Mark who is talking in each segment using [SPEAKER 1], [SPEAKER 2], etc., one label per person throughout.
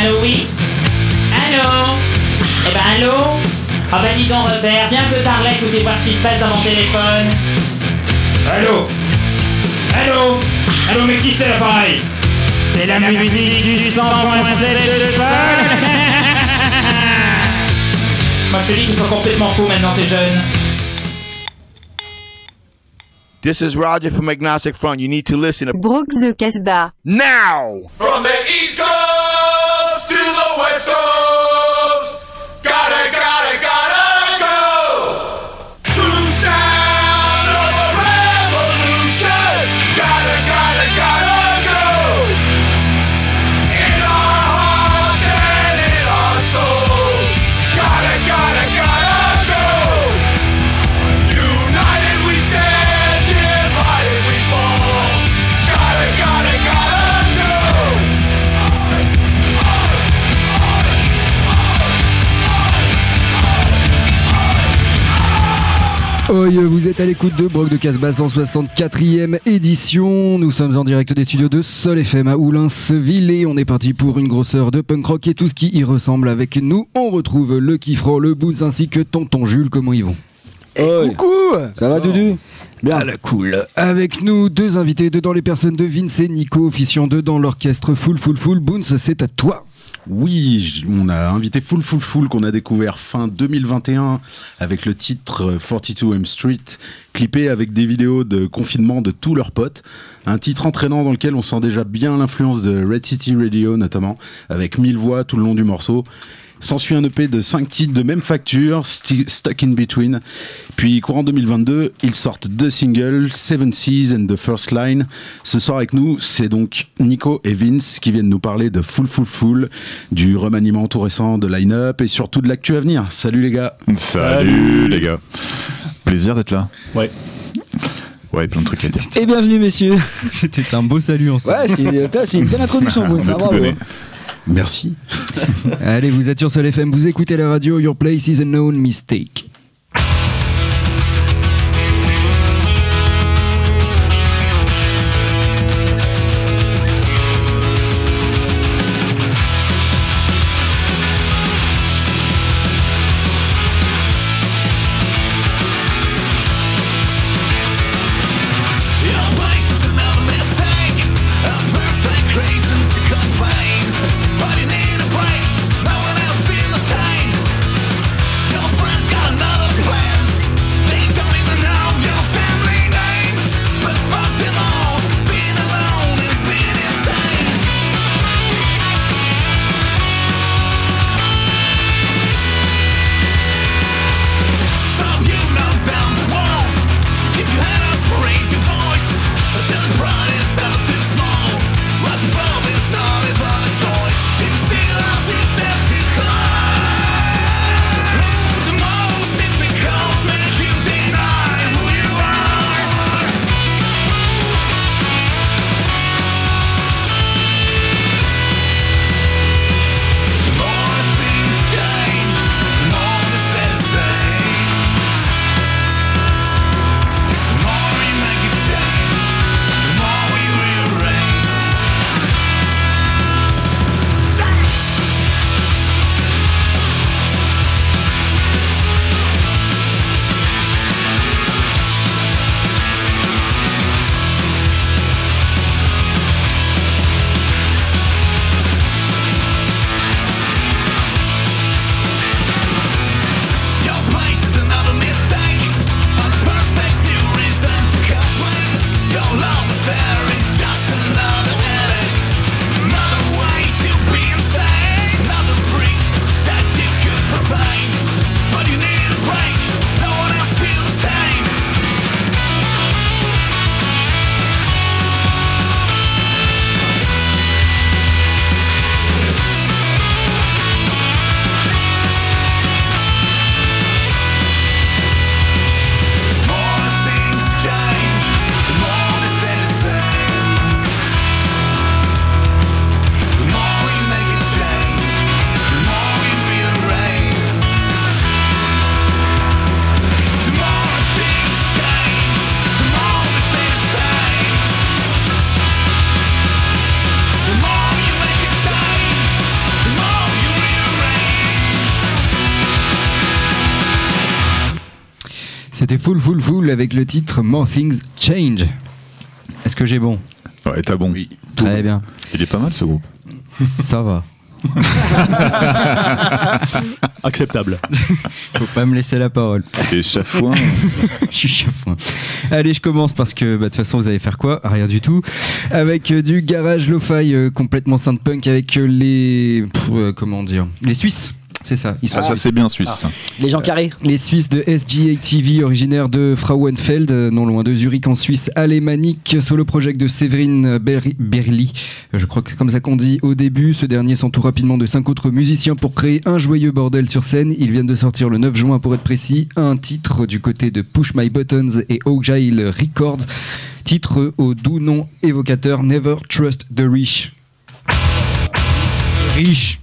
[SPEAKER 1] Allô, oui Allô Eh ben, allô Ah bah dis donc, Robert, viens un peu par là, écoutez voir ce qui se passe dans mon téléphone.
[SPEAKER 2] Allô Allô Allô, mais qui c'est l'appareil?
[SPEAKER 1] C'est la musique du 100.7 de sol Moi, je te dis qu'ils sont complètement fous maintenant, ces jeunes.
[SPEAKER 3] This is Roger from Agnostic Front. You need to listen to
[SPEAKER 4] Brooks the Casbah.
[SPEAKER 3] now.
[SPEAKER 5] From the East Coast
[SPEAKER 6] Vous êtes à l'écoute de Brock de Casbah 164e édition. Nous sommes en direct des studios de Sol FM à Oulinsville et on est parti pour une grosse heure de punk rock et tout ce qui y ressemble avec nous. On retrouve le Kiffro, le Boons ainsi que Tonton Jules. Comment ils vont
[SPEAKER 7] Coucou Ça va Dudu?
[SPEAKER 6] Bien. la cool. Avec nous, deux invités, dedans les personnes de Vince et Nico, officiant dedans l'orchestre Full Full Full. Boons, c'est à toi.
[SPEAKER 8] Oui, on a invité Full Full Full qu'on a découvert fin 2021 avec le titre euh, 42 M Street, clippé avec des vidéos de confinement de tous leurs potes. Un titre entraînant dans lequel on sent déjà bien l'influence de Red City Radio notamment, avec mille voix tout le long du morceau. S'ensuit un EP de 5 titres de même facture, Stuck in Between. Puis courant 2022, ils sortent deux singles, Seven Seas and The First Line. Ce soir avec nous, c'est donc Nico et Vince qui viennent nous parler de Full Full Full, du remaniement tout récent de line-up et surtout de l'actu à venir. Salut les gars
[SPEAKER 9] Salut, les gars. Plaisir d'être là.
[SPEAKER 2] Ouais.
[SPEAKER 9] Ouais, plein de trucs à dire.
[SPEAKER 7] Et bienvenue messieurs
[SPEAKER 6] C'était un beau salut ensemble.
[SPEAKER 7] Ouais, c'est c'est une bonne introduction
[SPEAKER 9] On
[SPEAKER 7] Boone,
[SPEAKER 9] a
[SPEAKER 7] ça bravo.
[SPEAKER 8] Merci.
[SPEAKER 6] Allez, vous êtes sur Sol FM, vous écoutez la radio, Your Place is a Known Mistake. C'était Full Full Full avec le titre More Things Change. Est-ce que j'ai bon
[SPEAKER 9] Ouais, t'as bon.
[SPEAKER 8] Oui.
[SPEAKER 6] Très bien.
[SPEAKER 9] Il est pas mal ce groupe.
[SPEAKER 6] Ça va.
[SPEAKER 2] Acceptable.
[SPEAKER 6] Faut pas me laisser la parole.
[SPEAKER 9] Et chafouin.
[SPEAKER 6] je suis chafouin. Allez, je commence parce que bah, de toute façon, vous allez faire quoi? Rien du tout. Avec euh, du garage lo-fi euh, complètement synth-punk avec euh, les. pff, euh, comment dire? Les Suisses. C'est ça. Ils sont
[SPEAKER 9] Ah, ça c'est bien suisse.
[SPEAKER 7] Les gens carrés.
[SPEAKER 6] Les Suisses de SGA TV, originaires de Frauenfeld, euh, non loin de Zurich en Suisse, alémanique, solo project de Séverine Berli. Euh, Je crois que c'est comme ça qu'on dit au début. Ce dernier s'entoure rapidement de cinq autres musiciens pour créer un joyeux bordel sur scène. Ils viennent de sortir le 9 juin, pour être précis, un titre du côté de Push My Buttons et Agile Records. Titre au doux nom évocateur Never Trust the Rich. Rich.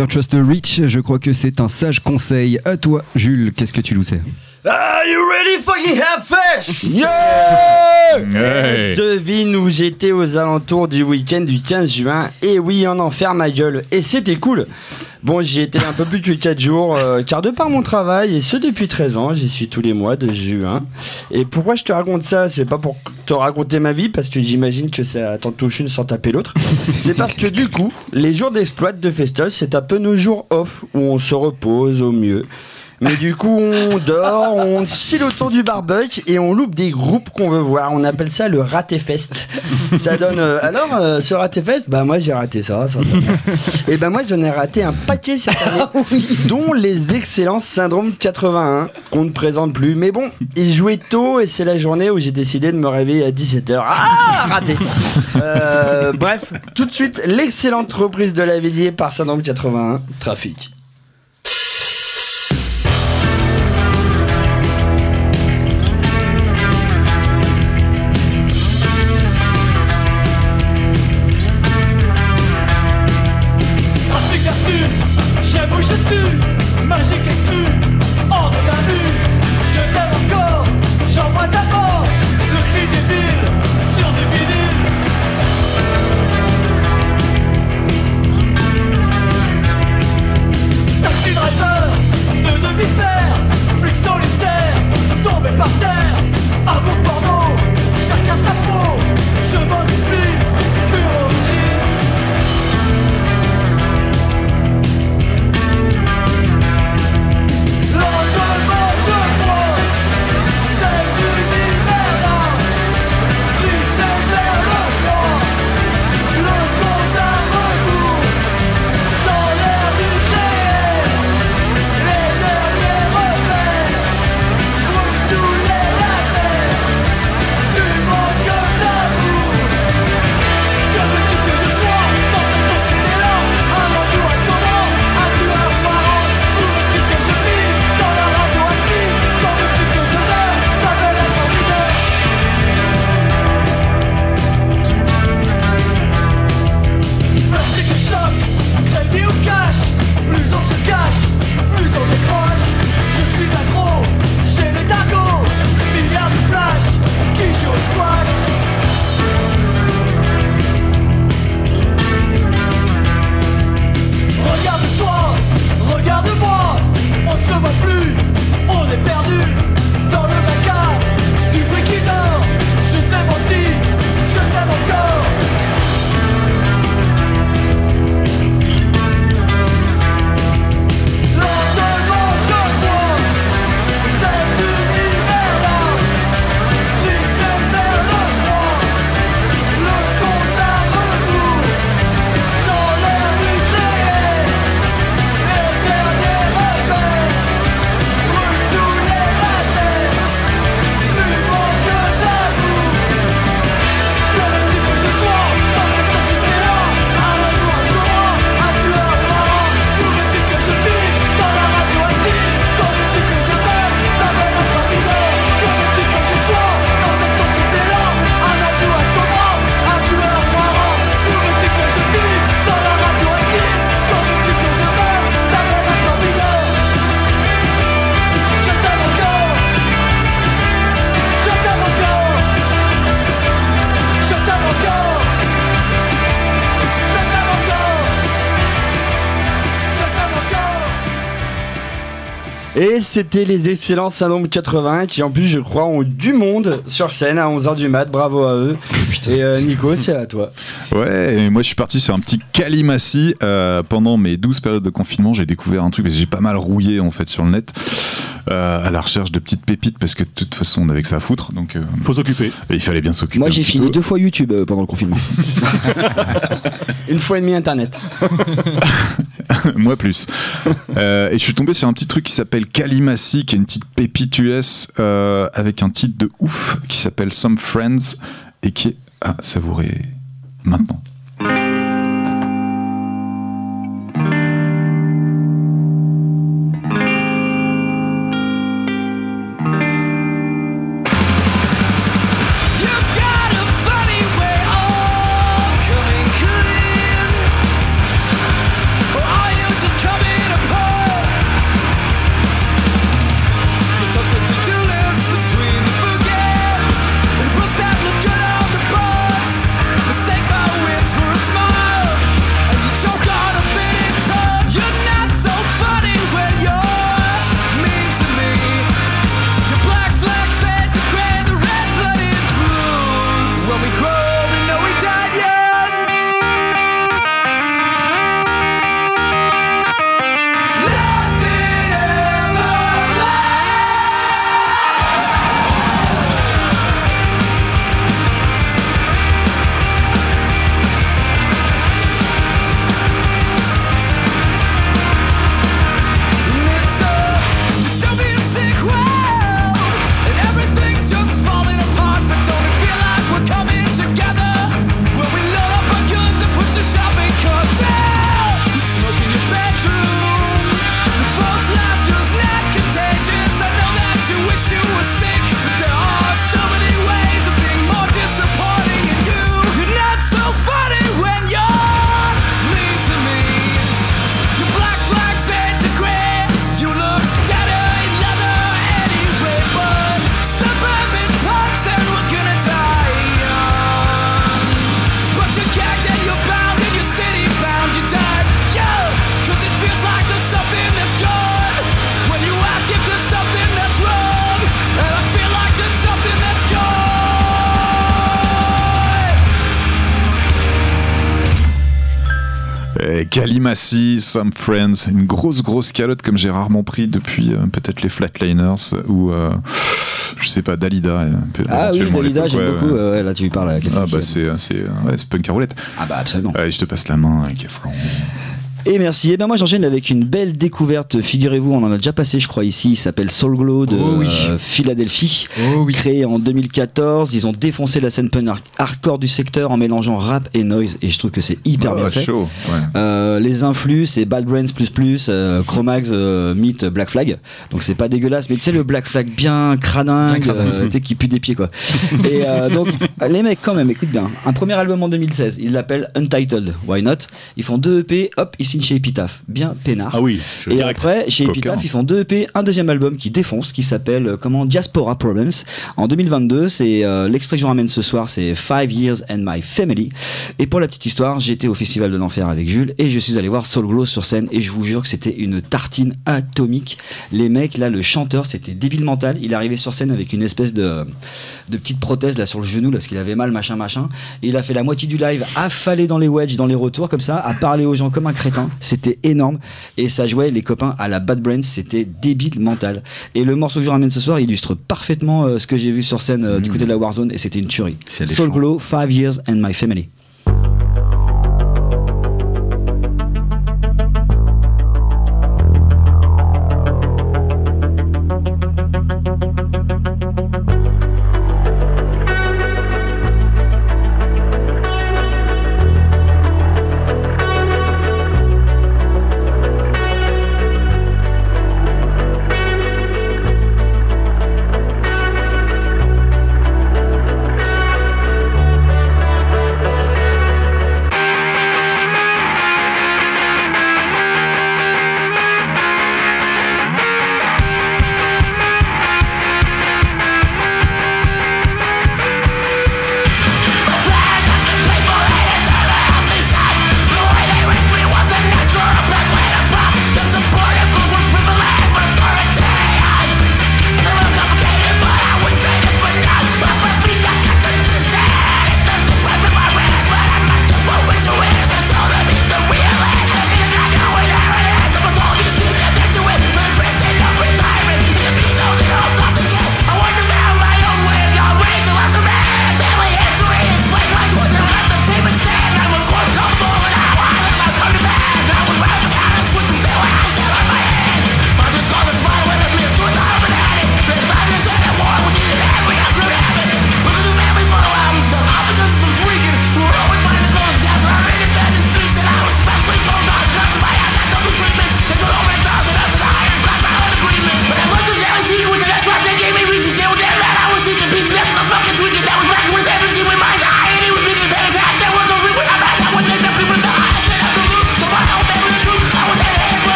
[SPEAKER 6] Never Trust the Rich. Je crois que c'est un sage conseil. À toi, Jules, qu'est-ce que tu nous sais
[SPEAKER 10] Are you ready fucking have fest?
[SPEAKER 9] Hey.
[SPEAKER 10] Devine où j'étais aux alentours du week-end du 15 juin. Et oui, en enfer ma gueule. Et c'était cool. Bon, j'y étais un peu plus que 4 jours, euh, car de par mon travail, et ce depuis 13 ans, j'y suis tous les mois de juin. Et pourquoi je te raconte ça? C'est pas pour te raconter ma vie, parce que j'imagine que ça t'en touche une sans taper l'autre. C'est parce que du coup, les jours d'exploit de Festos, c'est un peu nos jours off, où on se repose au mieux. Mais du coup, on dort, on chill autour du barbecue et on loupe des groupes qu'on veut voir. On appelle ça le raté fest. Ça donne. euh, alors, euh, ce raté fest, bah moi j'ai raté ça, ça, ça. Et ben moi j'en ai raté un paquet cette année, dont les excellents Syndrome 81 qu'on ne présente plus. Mais bon, ils jouaient tôt et c'est la journée où j'ai décidé de me réveiller à 17h. Ah, raté. Euh, bref, tout de suite l'excellente reprise de Lavillier par Syndrome 81, Trafic.
[SPEAKER 11] Trafic Et
[SPEAKER 10] c'était les excellents Syndrome 80 qui en plus je crois ont du monde sur scène à 11h du mat, bravo à eux. Et euh, Nico, c'est à toi.
[SPEAKER 9] Ouais, et moi je suis parti sur un petit calimatie. Euh, pendant mes 12 périodes de confinement, j'ai découvert un truc, parce que j'ai pas mal rouillé en fait sur le net, euh, à la recherche de petites pépites, parce que de toute façon on avait que ça à foutre, donc euh,
[SPEAKER 2] Faut s'occuper.
[SPEAKER 9] il fallait bien s'occuper.
[SPEAKER 7] Moi j'ai
[SPEAKER 9] peu.
[SPEAKER 7] deux fois YouTube euh, pendant le confinement.
[SPEAKER 10] Une fois et demi internet.
[SPEAKER 9] Moi plus. Euh, et je suis tombé sur un petit truc qui s'appelle Calimacy, qui est une petite pépite US euh, avec un titre de ouf qui s'appelle Some Friends et qui est à savourer maintenant. Some Friends, une grosse grosse calotte comme j'ai rarement pris depuis euh, peut-être les Flatliners ou euh, je sais pas Dalida. euh,
[SPEAKER 12] Ah oui, Dalida, j'aime
[SPEAKER 9] ouais,
[SPEAKER 12] beaucoup.
[SPEAKER 9] ouais.
[SPEAKER 12] euh, là, tu lui parles
[SPEAKER 9] Ah bah c'est euh, c'est ouais, punk à roulette.
[SPEAKER 12] Ah bah absolument.
[SPEAKER 9] Allez, je te passe la main, euh, Keflon.
[SPEAKER 12] Et merci. Et ben moi j'enchaîne avec une belle découverte. Figurez-vous, on en a déjà passé, je crois ici. Il s'appelle Soul Glow de
[SPEAKER 6] Oh oui.
[SPEAKER 12] euh, Philadelphie.
[SPEAKER 6] Oh oui.
[SPEAKER 12] Créé en 2014, ils ont défoncé la scène punk har- hardcore du secteur en mélangeant rap et noise. Et je trouve que c'est hyper bien
[SPEAKER 9] Ah,
[SPEAKER 12] fait.
[SPEAKER 9] chaud. Ouais.
[SPEAKER 12] Euh, les influx, c'est Bad Brains plus plus, euh, Chromax euh, meet Black Flag. Donc c'est pas dégueulasse, mais tu sais le Black Flag bien
[SPEAKER 6] Bien
[SPEAKER 12] euh, sais qui pue des pieds quoi. Et euh, donc les mecs quand même, écoute bien. Un premier album en 2016, ils l'appellent Untitled. Why not? Ils font deux EP, hop, ils signent chez Epitaph, bien peinard.
[SPEAKER 2] Ah oui, je
[SPEAKER 12] Et
[SPEAKER 2] direct.
[SPEAKER 12] après, chez
[SPEAKER 9] Coquin.
[SPEAKER 12] Epitaph, ils font deux EP, un deuxième album qui défonce, qui s'appelle euh, comment Diaspora Problems. En 2022, c'est euh, l'extrait que je ramène ce soir, c'est Five Years and My Family. Et pour la petite histoire, j'étais au Festival de l'Enfer avec Jules et je suis allé voir Soul Glow sur scène et je vous jure que c'était une tartine atomique. Les mecs, là, le chanteur, c'était débile mental. Il arrivait sur scène avec une espèce de, de petite prothèse là sur le genou, là, parce qu'il avait mal, machin, machin. Et il a fait la moitié du live affalé dans les wedges, dans les retours, comme ça, à parler aux gens comme un crétin. C'était énorme. Et ça jouait les copains à la Bad Brains, c'était débile mental. Et le morceau que je ramène ce soir illustre parfaitement euh, ce que j'ai vu sur scène euh, du côté de la Warzone et c'était une tuerie. Soul. Glow, Five Years and My Family.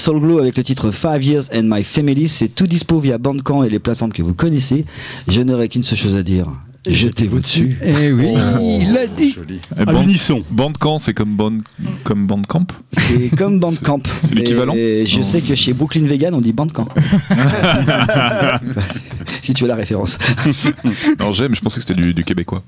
[SPEAKER 12] Soul Glow avec le titre Five Years and My Family, c'est tout dispo via Bandcamp et les plateformes que vous connaissez. Je n'aurai qu'une seule chose à dire. Jetez-vous dessus.
[SPEAKER 6] Eh oui,
[SPEAKER 8] Oh,
[SPEAKER 6] il l'a dit.
[SPEAKER 8] Joli.
[SPEAKER 9] Eh,
[SPEAKER 2] À
[SPEAKER 9] Band-
[SPEAKER 2] l'unisson.
[SPEAKER 9] Bandcamp, c'est comme, Band, comme Bandcamp
[SPEAKER 12] C'est comme Bandcamp.
[SPEAKER 9] c'est l'équivalent
[SPEAKER 12] Et je
[SPEAKER 9] Non.
[SPEAKER 12] sais que chez Brooklyn Vegan, on dit Bandcamp. si tu as la référence.
[SPEAKER 9] Non, j'aime, je pensais que c'était du, du québécois.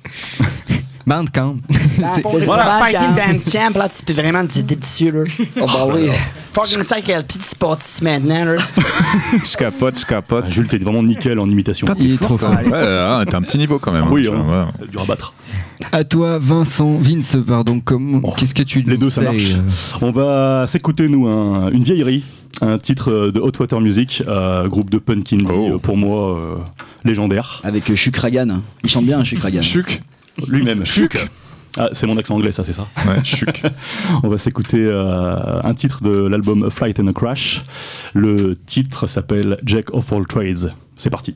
[SPEAKER 6] Bandcamp. C'est-
[SPEAKER 10] Voilà, fucking Bandcamp, là, tu peux vraiment te dire dessus, là.
[SPEAKER 7] Oh bah oui.
[SPEAKER 10] Fucking ça, quel petit sportif maintenant, là.
[SPEAKER 9] Je capote, je capote.
[SPEAKER 2] Ah, Jules, t'es vraiment nickel en imitation.
[SPEAKER 6] Il est trop fort.
[SPEAKER 9] Ouais, ouais, t'as un petit niveau quand même. hein,
[SPEAKER 2] Oui,
[SPEAKER 9] tu
[SPEAKER 2] hein.
[SPEAKER 9] vois, ouais.
[SPEAKER 2] dur à battre.
[SPEAKER 6] À toi, Vincent, Vince, pardon. Comme,
[SPEAKER 2] Oh,
[SPEAKER 6] qu'est-ce que tu
[SPEAKER 2] Les deux, ça marche.
[SPEAKER 6] euh,
[SPEAKER 2] On va s'écouter, nous, un- une vieillerie. Un titre euh, de Hot Water Music, euh, groupe de punk indie,
[SPEAKER 9] Oh.
[SPEAKER 2] euh, pour moi, euh, légendaire.
[SPEAKER 7] Avec euh, Chukragan. Il chante bien, Chukragan.
[SPEAKER 9] Chuc.
[SPEAKER 2] Lui-même. Chuck. Ah, c'est mon accent anglais, ça, c'est ça.
[SPEAKER 9] Ouais, chuc.
[SPEAKER 2] On va s'écouter euh, un titre de l'album A Flight and a Crash. Le titre s'appelle Jack of All Trades. C'est parti.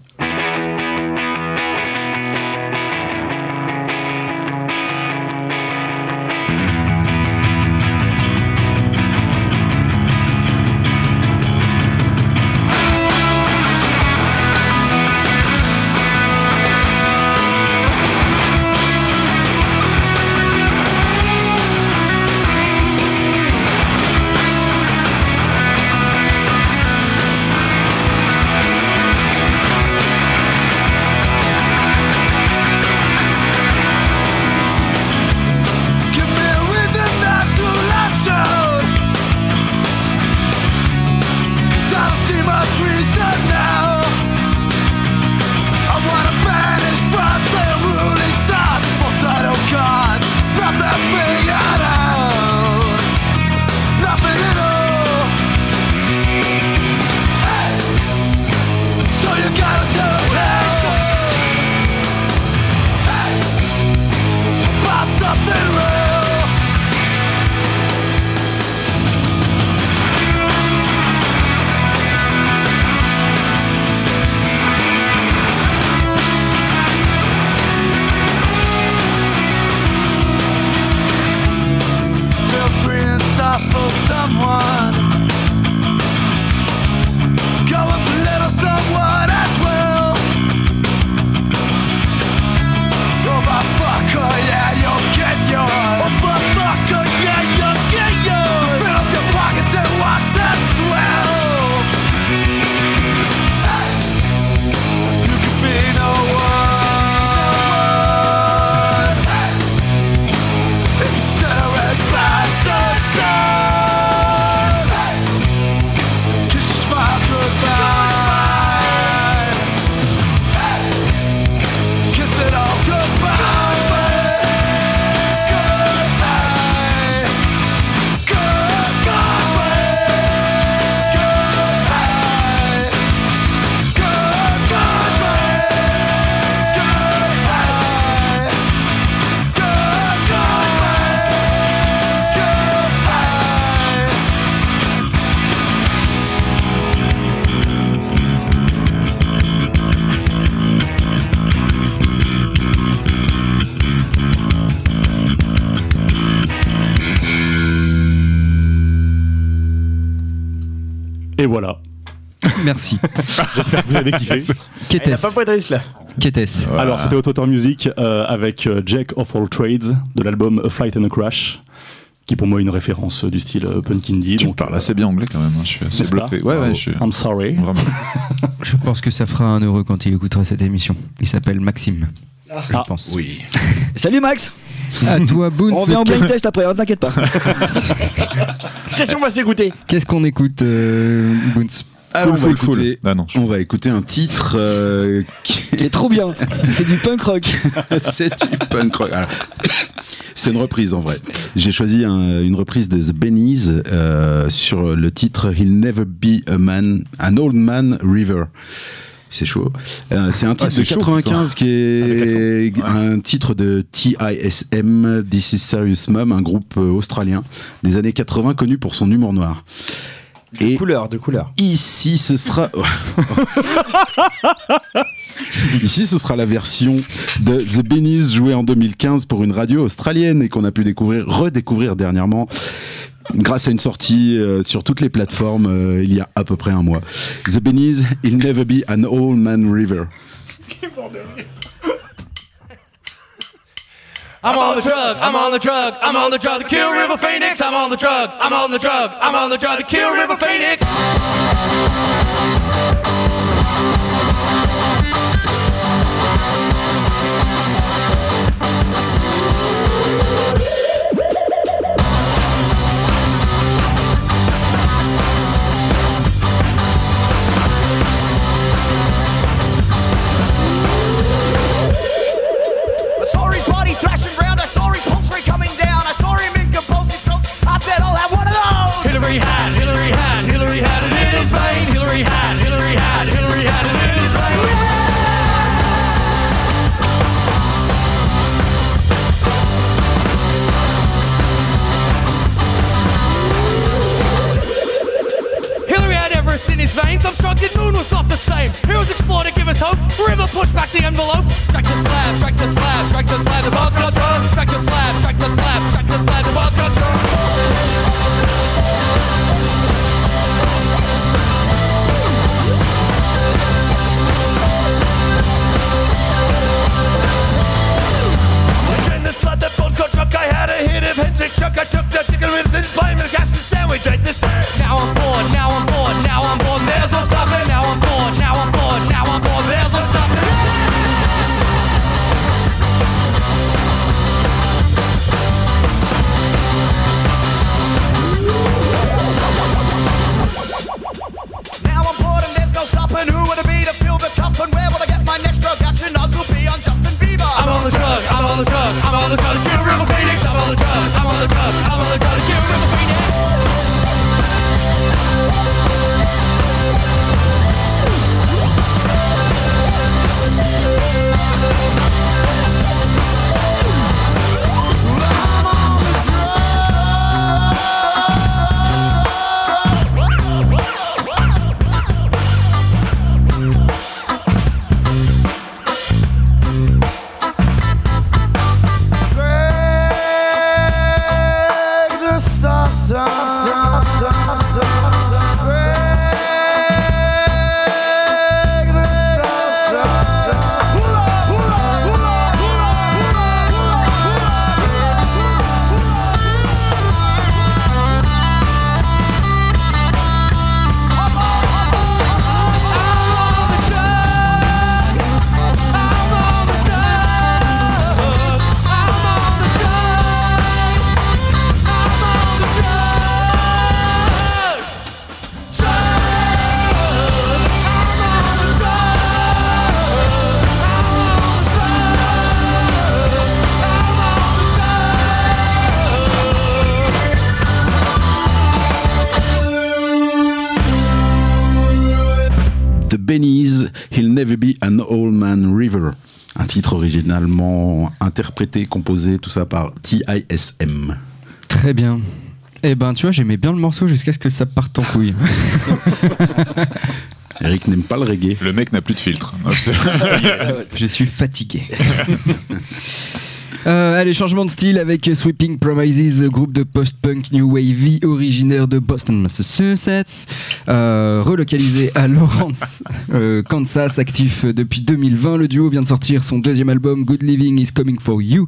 [SPEAKER 2] Et voilà.
[SPEAKER 6] Merci.
[SPEAKER 2] J'espère que vous avez kiffé.
[SPEAKER 6] Qu'était-ce
[SPEAKER 10] pas de risque, là.
[SPEAKER 6] Qu'était-ce
[SPEAKER 9] Voilà.
[SPEAKER 2] Alors, c'était Water Music euh, avec euh, Jack of All Trades de l'album A Flight and a Crash, qui pour moi est une référence euh, du style euh, punk indie.
[SPEAKER 9] Tu
[SPEAKER 2] donc,
[SPEAKER 9] parles assez bien anglais quand même. hein, Je suis assez bluffé. Ouais, ouais, je suis.
[SPEAKER 2] I'm sorry.
[SPEAKER 9] Vraiment.
[SPEAKER 6] Je pense que ça fera un heureux quand il écoutera cette émission. Il s'appelle Maxime. Je
[SPEAKER 2] Ah,
[SPEAKER 6] pense.
[SPEAKER 8] Oui.
[SPEAKER 7] Salut Max
[SPEAKER 6] À toi, Boons.
[SPEAKER 7] On revient en blind test après, hein, t'inquiète pas.
[SPEAKER 10] Qu'est-ce qu'on va s'écouter
[SPEAKER 6] Qu'est-ce qu'on écoute, euh, Boons
[SPEAKER 8] Alors, on, va écouter,
[SPEAKER 9] Ah non, je-
[SPEAKER 8] on va écouter un titre euh, qui
[SPEAKER 7] Il est trop bien. C'est du punk rock.
[SPEAKER 8] c'est du punk rock. Alors, C'est une reprise en vrai. J'ai choisi un- une reprise de The Bennies euh, sur le titre He'll Never Be a Man, an Old Man River. C'est chaud. Euh, c'est un titre de
[SPEAKER 9] chaud,
[SPEAKER 8] 95 qui est un titre de TISM, This is Serious Mum, un groupe euh, australien des années 80 connu pour son humour noir. Et
[SPEAKER 10] Couleur, de couleur.
[SPEAKER 8] Ici, ce sera. Ici, ce sera la version de The Bennies jouée en 2015 pour une radio australienne et qu'on a pu découvrir, redécouvrir dernièrement grâce à une sortie euh, sur toutes les plateformes euh, il y a à peu près un mois. The Bennies, I'll Never Be an Old Man River.
[SPEAKER 11] I'm on the drug, I'm on the drug, I'm on the drug to kill River Phoenix. I'm on the drug, I'm on the drug, I'm on the drug to kill River Phoenix.
[SPEAKER 5] Hillary had, Hillary had, Hillary had it in his veins. Hillary had, Hillary had, Hillary had it in his veins. in his veins. Obstructed moon was not the same. Heroes explore to give us hope. River pushed back the envelope. Strike the slab, strike the slab, strike the slab. The bars got turned. Strike the slab, strike the slab, strike the slab. The bars got
[SPEAKER 13] turned. Of Hendrick chuck. I took the chicken with his pie and the sandwich right this
[SPEAKER 5] Now I'm bored, now I'm bored, now I'm bored. There's no stopping. Now I'm
[SPEAKER 8] interprété, composé, tout ça par TISM.
[SPEAKER 6] Très bien. Eh ben, tu vois, j'aimais bien le morceau jusqu'à ce que ça parte en couille.
[SPEAKER 8] Eric n'aime pas le reggae.
[SPEAKER 9] Le mec n'a plus de filtre.
[SPEAKER 6] Je suis fatigué. Euh, allez, changement de style avec Sweeping Promises, groupe de post-punk new wavy de Boston, Massachusetts, euh, relocalisé à Lawrence, euh, Kansas, actif depuis 2020. Le duo vient de sortir son deuxième album Good Living is Coming for You,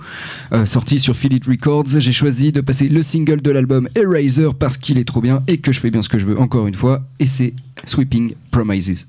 [SPEAKER 6] euh, sorti sur Philip Records. J'ai choisi de passer le single de l'album Eraser parce qu'il est trop bien et que je fais bien ce que je veux encore une fois, et c'est Sweeping Promises.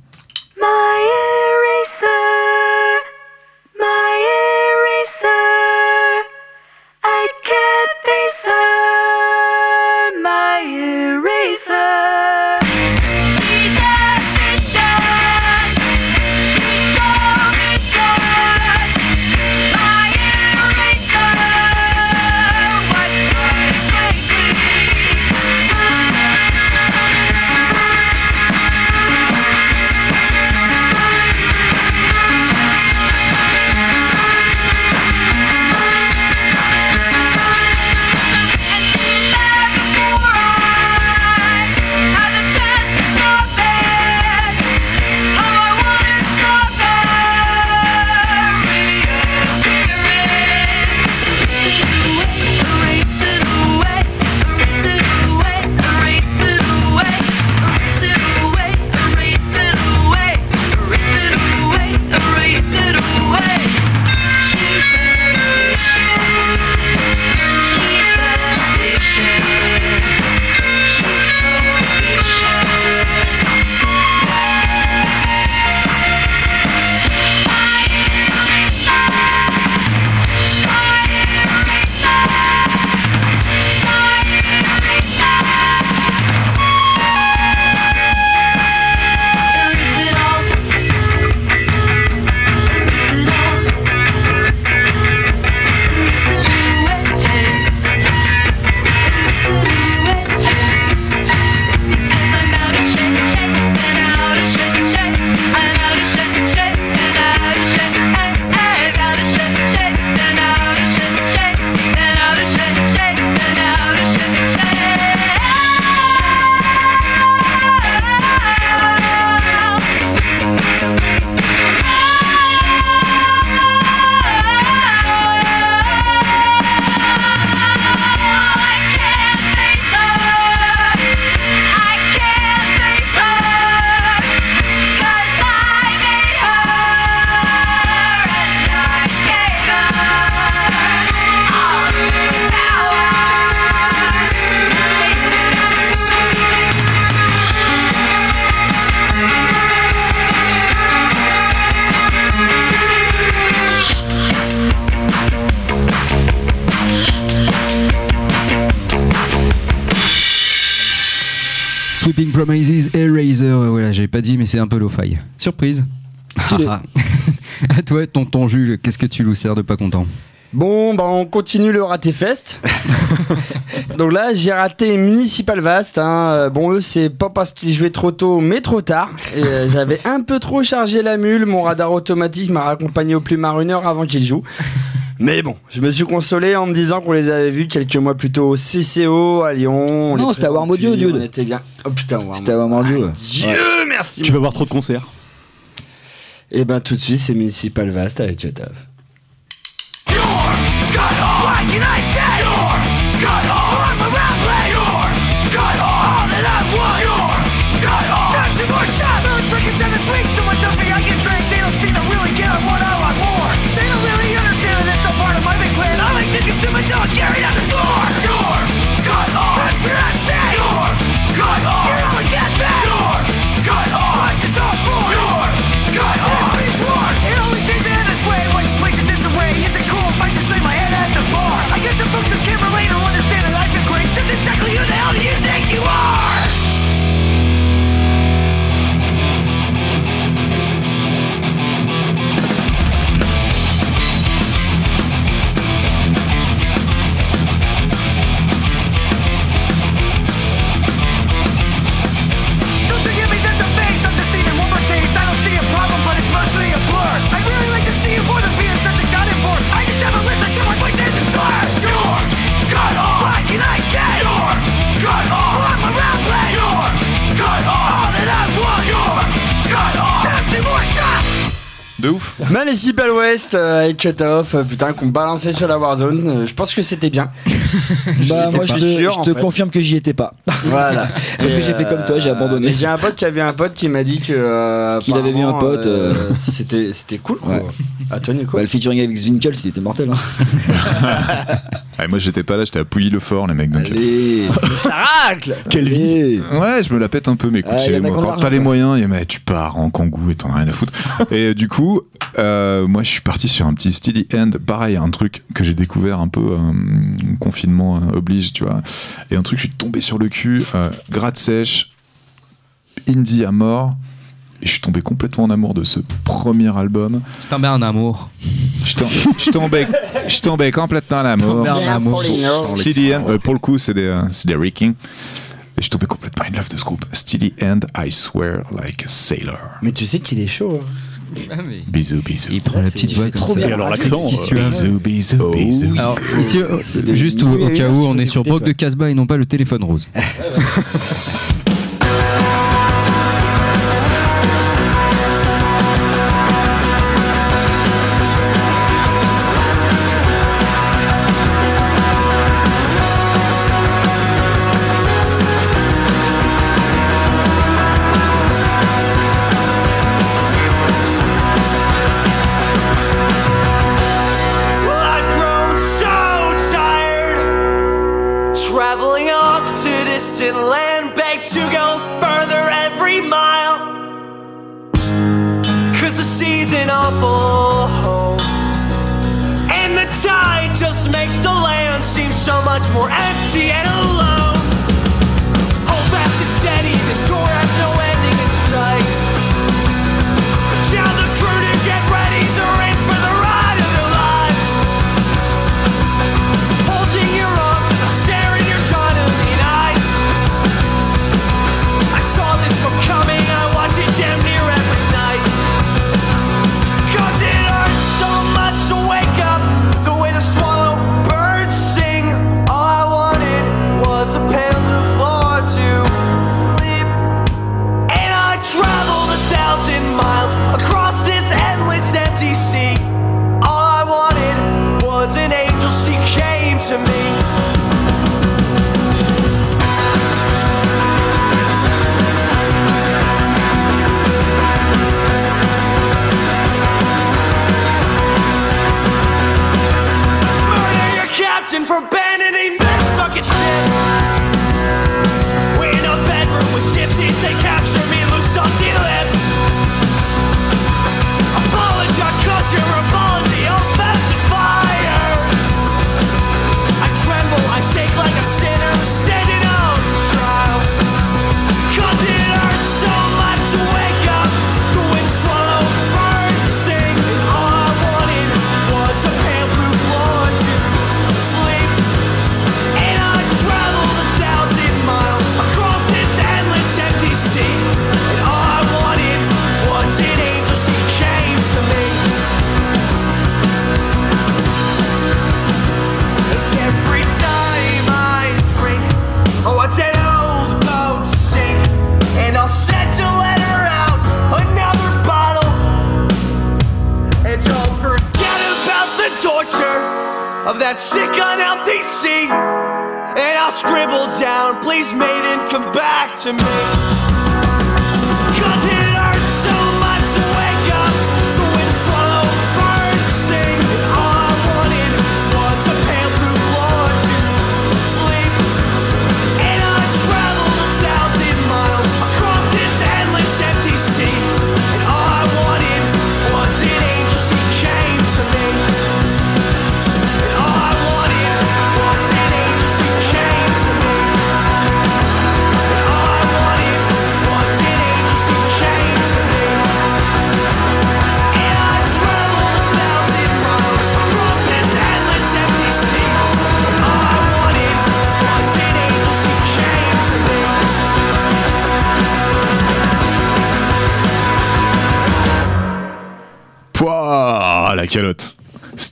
[SPEAKER 14] C'est un peu lo-fi. Surprise. À toi, tonton Jules, qu'est-ce que tu nous sers de pas content?
[SPEAKER 10] Bon, bah on continue le raté fest. Donc là, j'ai raté Municipal Vast. hein. Euh, Bon, eux, c'est pas parce qu'ils jouaient trop tôt, mais trop tard. Euh, J'avais un peu trop chargé la mule. Mon radar automatique m'a raccompagné au plus marre une heure avant qu'ils jouent. Mais bon, je me suis consolé en me disant qu'on les avait vus quelques mois plus tôt au CCO à Lyon. On
[SPEAKER 7] Non, c'était à Warm Audio, dude.
[SPEAKER 10] On était bien. Oh putain, Warm
[SPEAKER 7] C'était à Warm Audio, ouais.
[SPEAKER 10] Dieu, merci.
[SPEAKER 2] Tu vas voir trop de concerts.
[SPEAKER 10] Et ben tout de suite, c'est Municipal Vast avec
[SPEAKER 15] say? You're
[SPEAKER 9] De ouf.
[SPEAKER 10] Municipal West euh, avec Cut Off, euh, putain, qu'on balançait sur la Warzone. Euh, je pense que c'était bien.
[SPEAKER 7] Bah, moi, je te,
[SPEAKER 10] sûr,
[SPEAKER 7] je
[SPEAKER 10] en
[SPEAKER 7] te
[SPEAKER 10] fait.
[SPEAKER 7] confirme que j'y étais pas.
[SPEAKER 10] Voilà.
[SPEAKER 7] Parce que j'ai fait comme toi, j'ai
[SPEAKER 10] euh,
[SPEAKER 7] abandonné.
[SPEAKER 10] J'ai un pote qui avait un pote qui m'a dit que. euh,
[SPEAKER 7] Qu'il avait vu un pote, euh,
[SPEAKER 10] C'était c'était cool, quoi.
[SPEAKER 7] Ouais.
[SPEAKER 10] À Tony,
[SPEAKER 7] Bah,
[SPEAKER 10] quoi.
[SPEAKER 7] le featuring avec Zwinkels, il était mortel. Hein.
[SPEAKER 9] Ouais, moi j'étais pas là, j'étais à Pouilly-le-Fort, les mecs. Donc...
[SPEAKER 7] Allez,
[SPEAKER 10] Ça racle
[SPEAKER 7] quelle vie
[SPEAKER 9] Ouais, je me la pète un peu, mais écoute,
[SPEAKER 7] Ah,
[SPEAKER 9] moi, quand t'as les moyens, et, mais tu pars en kangou et t'en as rien à foutre. et euh, du coup, euh, moi je suis parti sur un petit Steady End, pareil, un truc que j'ai découvert un peu euh, confinement euh, oblige, tu vois. Et un truc, je suis tombé sur le cul, euh, gratte sèche, indie à mort. Et je suis tombé complètement en amour de ce premier album.
[SPEAKER 14] Je tombé en amour.
[SPEAKER 9] Je tom- je tombais, je tombais complètement en amour.
[SPEAKER 14] En amour.
[SPEAKER 9] Steady End, euh, pour le coup, c'est des, euh, c'est des Ricking. Et je suis tombé complètement in love de ce groupe. Steady End, I swear like a sailor.
[SPEAKER 10] Mais tu sais qu'il est chaud. hein.
[SPEAKER 9] Bisous, bisous.
[SPEAKER 14] Il prend la petite voix
[SPEAKER 7] trop
[SPEAKER 14] ça.
[SPEAKER 7] bien.
[SPEAKER 2] Et alors l'accent,
[SPEAKER 14] Si
[SPEAKER 2] euh,
[SPEAKER 14] suave.
[SPEAKER 9] Bisous, bisous, bisous.
[SPEAKER 14] Alors, ici, euh, juste au, au cas où, on est sur Brock de. Casbah et non pas le téléphone rose.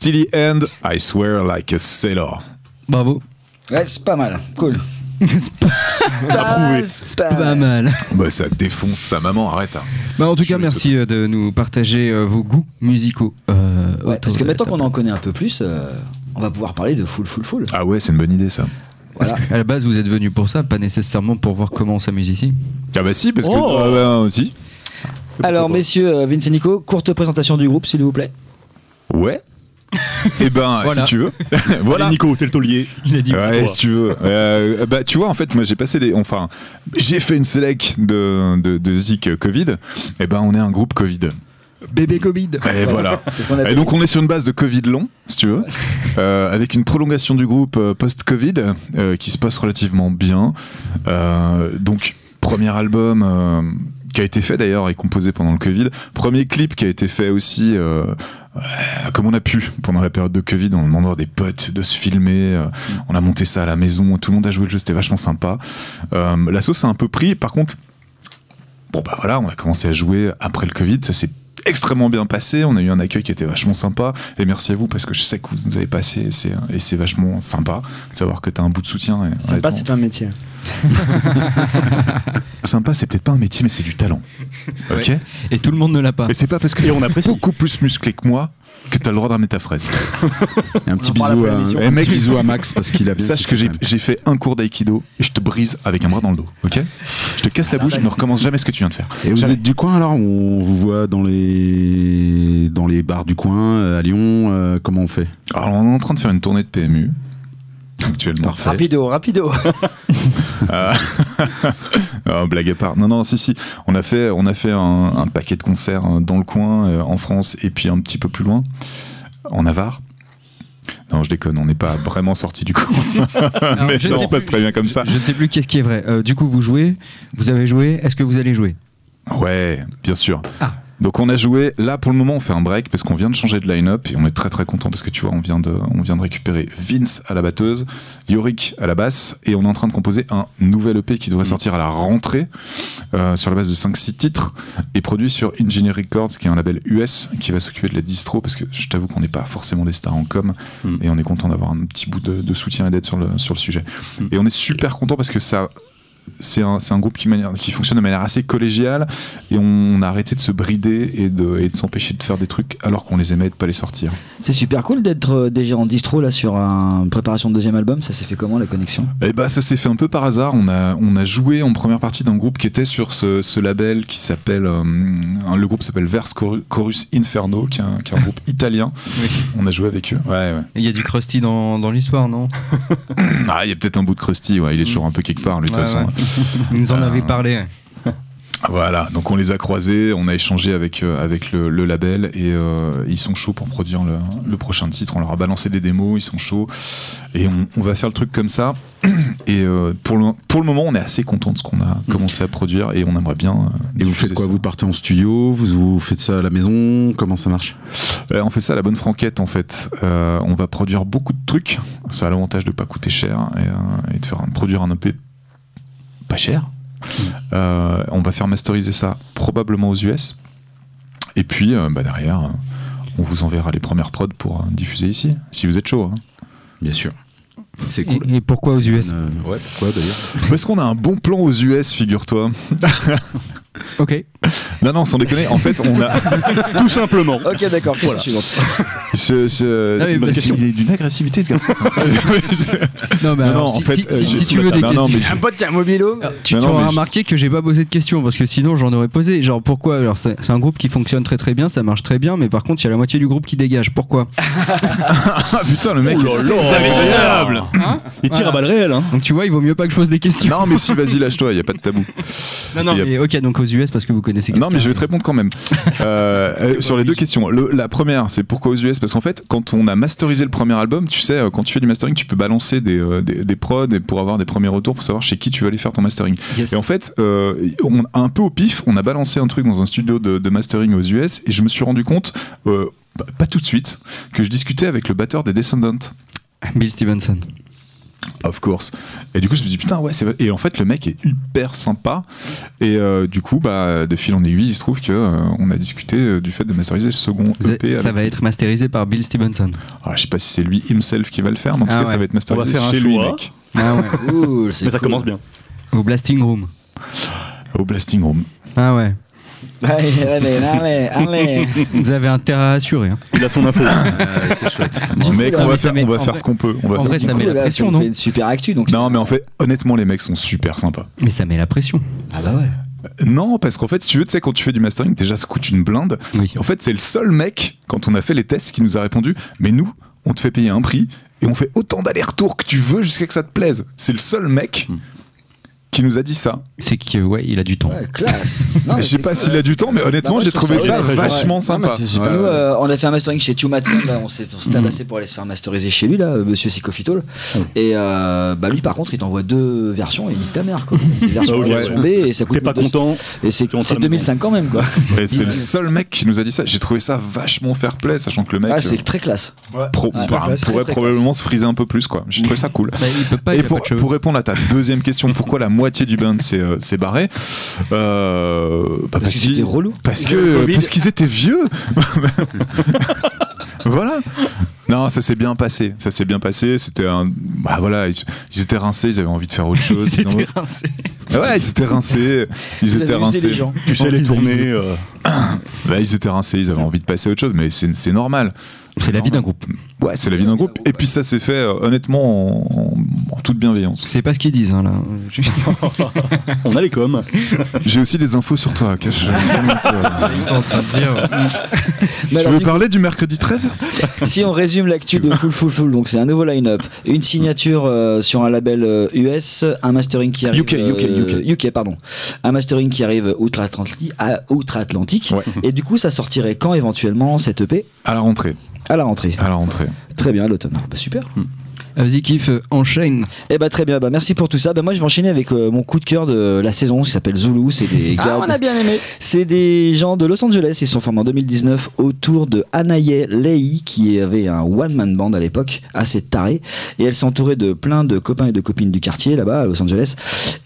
[SPEAKER 9] Steely Hand, I swear like a sailor.
[SPEAKER 6] Bravo.
[SPEAKER 7] Ouais, c'est pas mal. Cool.
[SPEAKER 6] c'est pas,
[SPEAKER 7] pas,
[SPEAKER 6] pas mal.
[SPEAKER 9] Bah ça défonce sa maman, arrête. hein.
[SPEAKER 6] Bah, en tout cas, merci euh, de nous partager euh, vos goûts musicaux. euh,
[SPEAKER 7] Ouais, parce que maintenant qu'on en connaît un peu plus, euh, on va pouvoir parler de full, full, full.
[SPEAKER 9] Ah ouais, c'est une bonne idée ça.
[SPEAKER 6] Parce
[SPEAKER 7] Voilà.
[SPEAKER 6] qu'à la base, vous êtes venu pour ça, pas nécessairement pour voir comment on s'amuse ici.
[SPEAKER 9] Ah bah si, parce que...
[SPEAKER 6] Oh.
[SPEAKER 9] Ah bah, aussi.
[SPEAKER 7] Alors, messieurs, euh, Vince et Nico, courte présentation du groupe, s'il vous plaît.
[SPEAKER 9] Ouais. Eh ben,
[SPEAKER 6] Voilà.
[SPEAKER 9] si tu veux. voilà.
[SPEAKER 2] Allez, Nico, t'es le taulier.
[SPEAKER 6] Il a dit
[SPEAKER 9] Ouais, si tu veux. Euh, bah, tu vois, en fait, moi, j'ai passé des. Enfin, j'ai fait une select de, de, de Zik Covid. Et ben, on est un groupe Covid.
[SPEAKER 6] bébé Covid.
[SPEAKER 9] Et voilà. Et donc, on est sur une base de Covid long, si tu veux, euh, avec une prolongation du groupe euh, post-Covid euh, qui se passe relativement bien. Euh, donc, premier album. Qui a été fait d'ailleurs et composé pendant le Covid. Premier clip qui a été fait aussi euh, comme on a pu pendant la période de Covid, en demandant à des potes de se filmer. euh, on a monté ça à la maison, tout le monde a joué le jeu, c'était vachement sympa. Euh, la sauce a un peu pris, par contre, bon bah voilà, on a commencé à jouer après le Covid, ça s'est extrêmement bien passé, on a eu un accueil qui était vachement sympa, et merci à vous parce que je sais que vous nous avez passé, et c'est, et c'est vachement sympa de savoir que t'as un bout de soutien. Et,
[SPEAKER 10] Sympa, c'est pas un métier.
[SPEAKER 9] Sympa, c'est peut-être pas un métier, mais c'est du talent. Ok
[SPEAKER 6] Et tout le monde ne l'a pas.
[SPEAKER 9] Et c'est pas parce que
[SPEAKER 2] Et on apprécie.
[SPEAKER 9] beaucoup plus musclé que moi que t'as le droit de ramener ta fraise.
[SPEAKER 8] Et un petit bisou, à, un
[SPEAKER 9] Eh, mec,
[SPEAKER 8] bisou à Max parce qu'il a bien
[SPEAKER 9] Sache que j'ai, fait un cours d'aïkido et je te brise avec un bras dans le dos, ok Je te casse la bouche, je ne recommence jamais ce que tu viens de faire.
[SPEAKER 8] Et vous êtes du coin alors On vous voit dans les dans les bars du coin euh, à Lyon. euh, comment on fait?
[SPEAKER 9] Alors, on est en train de faire une tournée de PMU actuellement.
[SPEAKER 8] Parfait.
[SPEAKER 10] Rapido, rapido.
[SPEAKER 9] Euh, ah, blague à part. Non, non, si, si. On a fait, on a fait un, un paquet de concerts euh, dans le coin, euh, en France, et puis un petit peu plus loin, en Navarre. Non, je déconne, on n'est pas vraiment sorti du coin. Mais
[SPEAKER 6] je
[SPEAKER 9] ça se passe
[SPEAKER 6] plus.
[SPEAKER 9] très bien comme ça.
[SPEAKER 6] Je ne sais plus qu'est-ce qui est vrai. Euh, du coup, vous jouez, vous avez joué, est-ce que vous allez jouer?
[SPEAKER 9] Ouais, bien sûr.
[SPEAKER 6] Ah.
[SPEAKER 9] Donc on a joué, là pour le moment on fait un break parce qu'on vient de changer de line-up et on est très très content parce que tu vois on vient de, on vient de récupérer Vince à la batteuse, Yorick à la basse et on est en train de composer un nouvel EP qui devrait sortir à la rentrée euh, sur la base de 5-6 titres et produit sur Engineer Records qui est un label US qui va s'occuper de la distro parce que je t'avoue qu'on n'est pas forcément des stars en com
[SPEAKER 2] Mm.
[SPEAKER 9] et on est content d'avoir un petit bout de, de soutien et d'aide sur le, sur le sujet.
[SPEAKER 2] Mm.
[SPEAKER 9] Et on est super content parce que ça c'est un, c'est un groupe qui, manière- qui fonctionne de manière assez collégiale et on a arrêté de se brider et de, et de s'empêcher de faire des trucs alors qu'on les aimait et de pas les sortir.
[SPEAKER 7] C'est super cool d'être euh, déjà en distro là sur une préparation de deuxième album. Ça s'est fait comment la connexion?
[SPEAKER 9] Et bah ça s'est fait un peu par hasard. On a, on a joué en première partie d'un groupe qui était sur ce, ce label qui s'appelle euh, le groupe s'appelle Vers Choru- Chorus Inferno qui est un, qui est un groupe italien.
[SPEAKER 6] Oui.
[SPEAKER 9] On a joué avec eux. Ouais, ouais.
[SPEAKER 6] Il y a du Krusty dans, dans l'histoire, non?
[SPEAKER 9] Ah, il y a peut-être un bout de Krusty. Ouais, il est toujours un peu quelque part lui de toute
[SPEAKER 6] Ouais,
[SPEAKER 9] façon.
[SPEAKER 6] Vous nous en
[SPEAKER 9] Euh,
[SPEAKER 6] avez parlé.
[SPEAKER 9] Voilà, donc on les a croisés, on a échangé avec, euh, avec le, le label et euh, ils sont chauds pour produire le, le prochain titre. On leur a balancé des démos, ils sont chauds et on, on va faire le truc comme ça. Et euh, pour, le, pour le moment, on est assez content de ce qu'on a commencé à produire et on aimerait bien. euh,
[SPEAKER 8] Et vous faites quoi
[SPEAKER 9] ça?
[SPEAKER 8] Vous partez en studio vous, vous faites ça à la maison? Comment ça marche?
[SPEAKER 9] Euh, On fait ça à la bonne franquette en fait. Euh, on va produire beaucoup de trucs. Ça a l'avantage de pas coûter cher et, euh, et de faire un- produire un EP pas cher. Euh, on va faire masteriser ça probablement aux US. Et puis euh, bah, derrière, on vous enverra les premières prods pour euh, diffuser ici, si vous êtes chaud. hein.
[SPEAKER 8] Bien sûr. C'est
[SPEAKER 6] Et,
[SPEAKER 8] cool.
[SPEAKER 6] et pourquoi aux US
[SPEAKER 8] Euh, ouais, pourquoi d'ailleurs?
[SPEAKER 9] Parce qu'on a un bon plan aux US, figure-toi.
[SPEAKER 6] Ok.
[SPEAKER 9] Non, non, sans déconner, en fait, on a.
[SPEAKER 2] Tout simplement.
[SPEAKER 7] Ok, d'accord, question
[SPEAKER 2] Voilà.
[SPEAKER 7] suivante.
[SPEAKER 9] Je- c'est
[SPEAKER 6] parce
[SPEAKER 9] question. Il est d'une agressivité, ce garçon. c'est incroyable.
[SPEAKER 6] Non, mais
[SPEAKER 9] Non,
[SPEAKER 6] alors,
[SPEAKER 9] non,
[SPEAKER 6] si,
[SPEAKER 9] en fait,
[SPEAKER 6] si-
[SPEAKER 9] euh,
[SPEAKER 6] si-
[SPEAKER 9] j'ai-
[SPEAKER 6] si tu veux des
[SPEAKER 9] non, non,
[SPEAKER 6] questions.
[SPEAKER 9] mais
[SPEAKER 10] Un pote qui a un mobilo.
[SPEAKER 6] Alors, Tu
[SPEAKER 9] Non,
[SPEAKER 6] tu
[SPEAKER 9] non,
[SPEAKER 6] auras
[SPEAKER 9] mais je-
[SPEAKER 6] remarqué que j'ai pas posé de questions parce que sinon j'en aurais posé. Genre pourquoi? Alors c'est c'est un groupe qui fonctionne très très bien, ça marche très bien, mais par contre il y a la moitié du groupe qui dégage. Pourquoi?
[SPEAKER 9] Ah putain, le mec.
[SPEAKER 2] Oh là là.
[SPEAKER 9] il
[SPEAKER 2] tire à balles réelles. Hein.
[SPEAKER 6] Donc tu vois, il vaut mieux pas que je pose des questions.
[SPEAKER 9] Non, mais si, vas-y, lâche-toi, il n'y a pas de tabou.
[SPEAKER 6] Non, non,
[SPEAKER 9] y
[SPEAKER 6] mais ok, donc US parce que vous connaissez.
[SPEAKER 9] Non, mais je vais te répondre quand même. Euh, euh, sur les deux questions. Le- la première, c'est pourquoi aux US? Parce qu'en fait, quand on a masterisé le premier album, tu sais, euh, quand tu fais du mastering, tu peux balancer des, des, des prods pour avoir des premiers retours, pour savoir chez qui tu vas aller faire ton mastering.
[SPEAKER 6] Yes.
[SPEAKER 9] Et en fait, euh, on, un peu au pif, on a balancé un truc dans un studio de, de mastering aux US et je me suis rendu compte, euh, bah, pas tout de suite, que je discutais avec le batteur des Descendants.
[SPEAKER 6] Bill Stevenson.
[SPEAKER 9] Of course. Et du coup, je me dis putain, ouais, c'est vrai. Et en fait, le mec est hyper sympa. Et euh, du coup, bah, de fil en aiguille, il se trouve que euh, on a discuté euh, du fait de masteriser le second EP.
[SPEAKER 6] ça
[SPEAKER 9] avec-
[SPEAKER 6] va être masterisé par Bill Stevenson.
[SPEAKER 9] Ah, je sais pas si c'est lui himself qui va le faire, mais en tout
[SPEAKER 6] Ah
[SPEAKER 9] cas,
[SPEAKER 6] ouais.
[SPEAKER 9] ça va être masterisé
[SPEAKER 2] faire
[SPEAKER 9] chez lui, mec.
[SPEAKER 6] Ah ouais.
[SPEAKER 7] Ouh,
[SPEAKER 2] Mais ça
[SPEAKER 7] cool.
[SPEAKER 2] commence bien.
[SPEAKER 6] Au Blasting Room.
[SPEAKER 9] Au Blasting Room.
[SPEAKER 6] Ah ouais.
[SPEAKER 7] Allez, allez, allez, allez.
[SPEAKER 6] Vous avez intérêt à assurer. hein.
[SPEAKER 2] Il a son info.
[SPEAKER 8] c'est chouette.
[SPEAKER 9] Bon, mec,
[SPEAKER 6] non,
[SPEAKER 9] on va faire,
[SPEAKER 6] met-
[SPEAKER 9] on va
[SPEAKER 6] en
[SPEAKER 9] faire
[SPEAKER 6] vrai-
[SPEAKER 9] ce qu'on peut. On va
[SPEAKER 6] en
[SPEAKER 9] faire
[SPEAKER 6] vrai, ça
[SPEAKER 9] qu'on
[SPEAKER 6] met la
[SPEAKER 7] Là,
[SPEAKER 6] pression, non
[SPEAKER 7] fait une super actu, donc.
[SPEAKER 9] Non, mais en fait, honnêtement, les mecs sont super sympas.
[SPEAKER 6] Mais ça met la pression.
[SPEAKER 7] Ah bah ouais.
[SPEAKER 9] Non, parce qu'en fait, si tu veux, tu sais, quand tu fais du mastering, déjà, ça coûte une blinde.
[SPEAKER 6] Oui.
[SPEAKER 9] En fait, c'est le seul mec, quand on a fait les tests, qui nous a répondu Mais nous, on te fait payer un prix et on fait autant d'allers-retours que tu veux jusqu'à que ça te plaise. C'est le seul mec qui nous a dit ça.
[SPEAKER 6] C'est que ouais, il a du temps.
[SPEAKER 7] Ouais, classe. Non,
[SPEAKER 9] je sais pas s'il a du temps, mais honnêtement, j'ai trouvé ça vachement
[SPEAKER 7] ouais.
[SPEAKER 9] sympa.
[SPEAKER 7] Non, mais c'est super. Nous, euh, on a fait un mastering chez Matson, là, on s'est tabassé pour aller se faire masteriser chez lui, là, euh, monsieur Psychofitol. Et euh, bah lui, par contre, il t'envoie deux versions et il nique ta mère, quoi. C'est version
[SPEAKER 2] Ah,
[SPEAKER 7] A,
[SPEAKER 2] ok.
[SPEAKER 7] version B et ça coûte
[SPEAKER 2] T'es pas
[SPEAKER 7] deux-
[SPEAKER 2] content
[SPEAKER 7] Et c'est
[SPEAKER 2] Tu rentres à
[SPEAKER 7] c'est
[SPEAKER 2] la maison.
[SPEAKER 7] 2005 quand même, quoi.
[SPEAKER 9] Et c'est le seul mec qui nous a dit ça. J'ai trouvé ça vachement fair play, sachant que le mec
[SPEAKER 7] Ah,
[SPEAKER 9] euh,
[SPEAKER 7] c'est très classe.
[SPEAKER 9] bah,
[SPEAKER 7] très classe,
[SPEAKER 9] pourrait probablement se friser un peu plus, quoi. J'ai trouvé ça cool.
[SPEAKER 6] Bah,
[SPEAKER 9] Et pour répondre à ta deuxième question, pourquoi la moitié du band s'est euh, barré euh, bah,
[SPEAKER 7] Parce qu'ils étaient relous.
[SPEAKER 9] Parce qu'ils étaient vieux. voilà. Non, ça s'est bien passé. Ça s'est bien passé. C'était un. Bah voilà, ils, ils étaient rincés. Ils avaient envie de faire autre chose.
[SPEAKER 6] Ils
[SPEAKER 9] Ils ont-
[SPEAKER 6] étaient rincés.
[SPEAKER 9] Ouais, ils étaient rincés. Ils
[SPEAKER 7] Vous
[SPEAKER 9] étaient
[SPEAKER 7] les
[SPEAKER 9] rincés.
[SPEAKER 7] gens.
[SPEAKER 2] Tu sais les tournées. euh,
[SPEAKER 9] Là, ils étaient rincés. Ils avaient envie de passer à autre chose. Mais c'est c'est normal.
[SPEAKER 6] C'est la vie d'un groupe.
[SPEAKER 9] Ouais, c'est la vie d'un groupe. Et puis ça s'est fait euh, honnêtement en, en toute bienveillance.
[SPEAKER 6] C'est pas ce qu'ils disent hein, là.
[SPEAKER 2] On a les coms.
[SPEAKER 9] J'ai aussi des infos sur toi. Cache.
[SPEAKER 6] Ils sont en train de dire.
[SPEAKER 9] Tu
[SPEAKER 7] alors,
[SPEAKER 9] veux parler du mercredi 13
[SPEAKER 7] si on résume l'actu de Full Full Full, donc c'est un nouveau line-up, une signature euh, sur un label euh, US, un mastering qui arrive
[SPEAKER 9] UK, UK,
[SPEAKER 7] euh, UK, pardon, un mastering qui arrive outre-Atlantique, à outre-Atlantique,
[SPEAKER 9] Ouais.
[SPEAKER 7] et du coup ça sortirait quand éventuellement cette EP
[SPEAKER 9] À la rentrée.
[SPEAKER 7] À la rentrée.
[SPEAKER 9] À la rentrée.
[SPEAKER 7] Très bien, à l'automne. Bah, super.
[SPEAKER 6] Vas-y, kiff, euh, enchaîne.
[SPEAKER 7] Eh bah très bien, bah merci pour tout ça. Bah moi je vais enchaîner avec euh, mon coup de cœur de la saison qui s'appelle Zulu. C'est des gars.
[SPEAKER 10] bien aimé.
[SPEAKER 7] C'est des gens de Los Angeles, ils sont formés en 2019 autour de Anaye Lei qui avait un one-man band à l'époque, assez taré, et elle s'entourait de plein de copains et de copines du quartier là-bas à Los Angeles.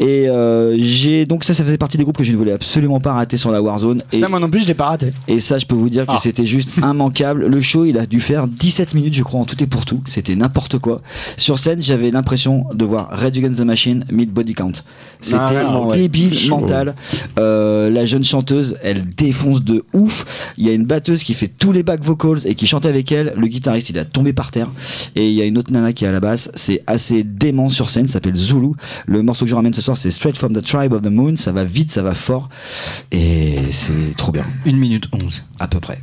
[SPEAKER 7] Et euh, j'ai donc ça, ça faisait partie des groupes que je ne voulais absolument pas rater sur la Warzone. Et,
[SPEAKER 10] Ça, moi non plus, je l'ai pas raté.
[SPEAKER 7] et ça, je peux vous dire que
[SPEAKER 2] Ah.
[SPEAKER 7] c'était juste immanquable. Le show, il a dû faire 17 minutes, je crois, en tout et pour tout. C'était n'importe quoi. Sur scène, j'avais l'impression de voir Rage Against the Machine, Mid Body Count. C'était
[SPEAKER 10] Ah, ouais.
[SPEAKER 7] débile, mental. Euh, la jeune chanteuse, elle défonce de ouf. Il y a une batteuse qui fait tous les back vocals et qui chante avec elle. Le guitariste, il a tombé par terre. Et il y a une autre nana qui est à la basse. C'est assez dément sur scène. S'appelle Zulu. Le morceau que je ramène ce soir, c'est Straight from the Tribe of the Moon. Ça va vite, ça va fort. Et c'est trop bien.
[SPEAKER 6] Une minute 11.
[SPEAKER 7] À peu près.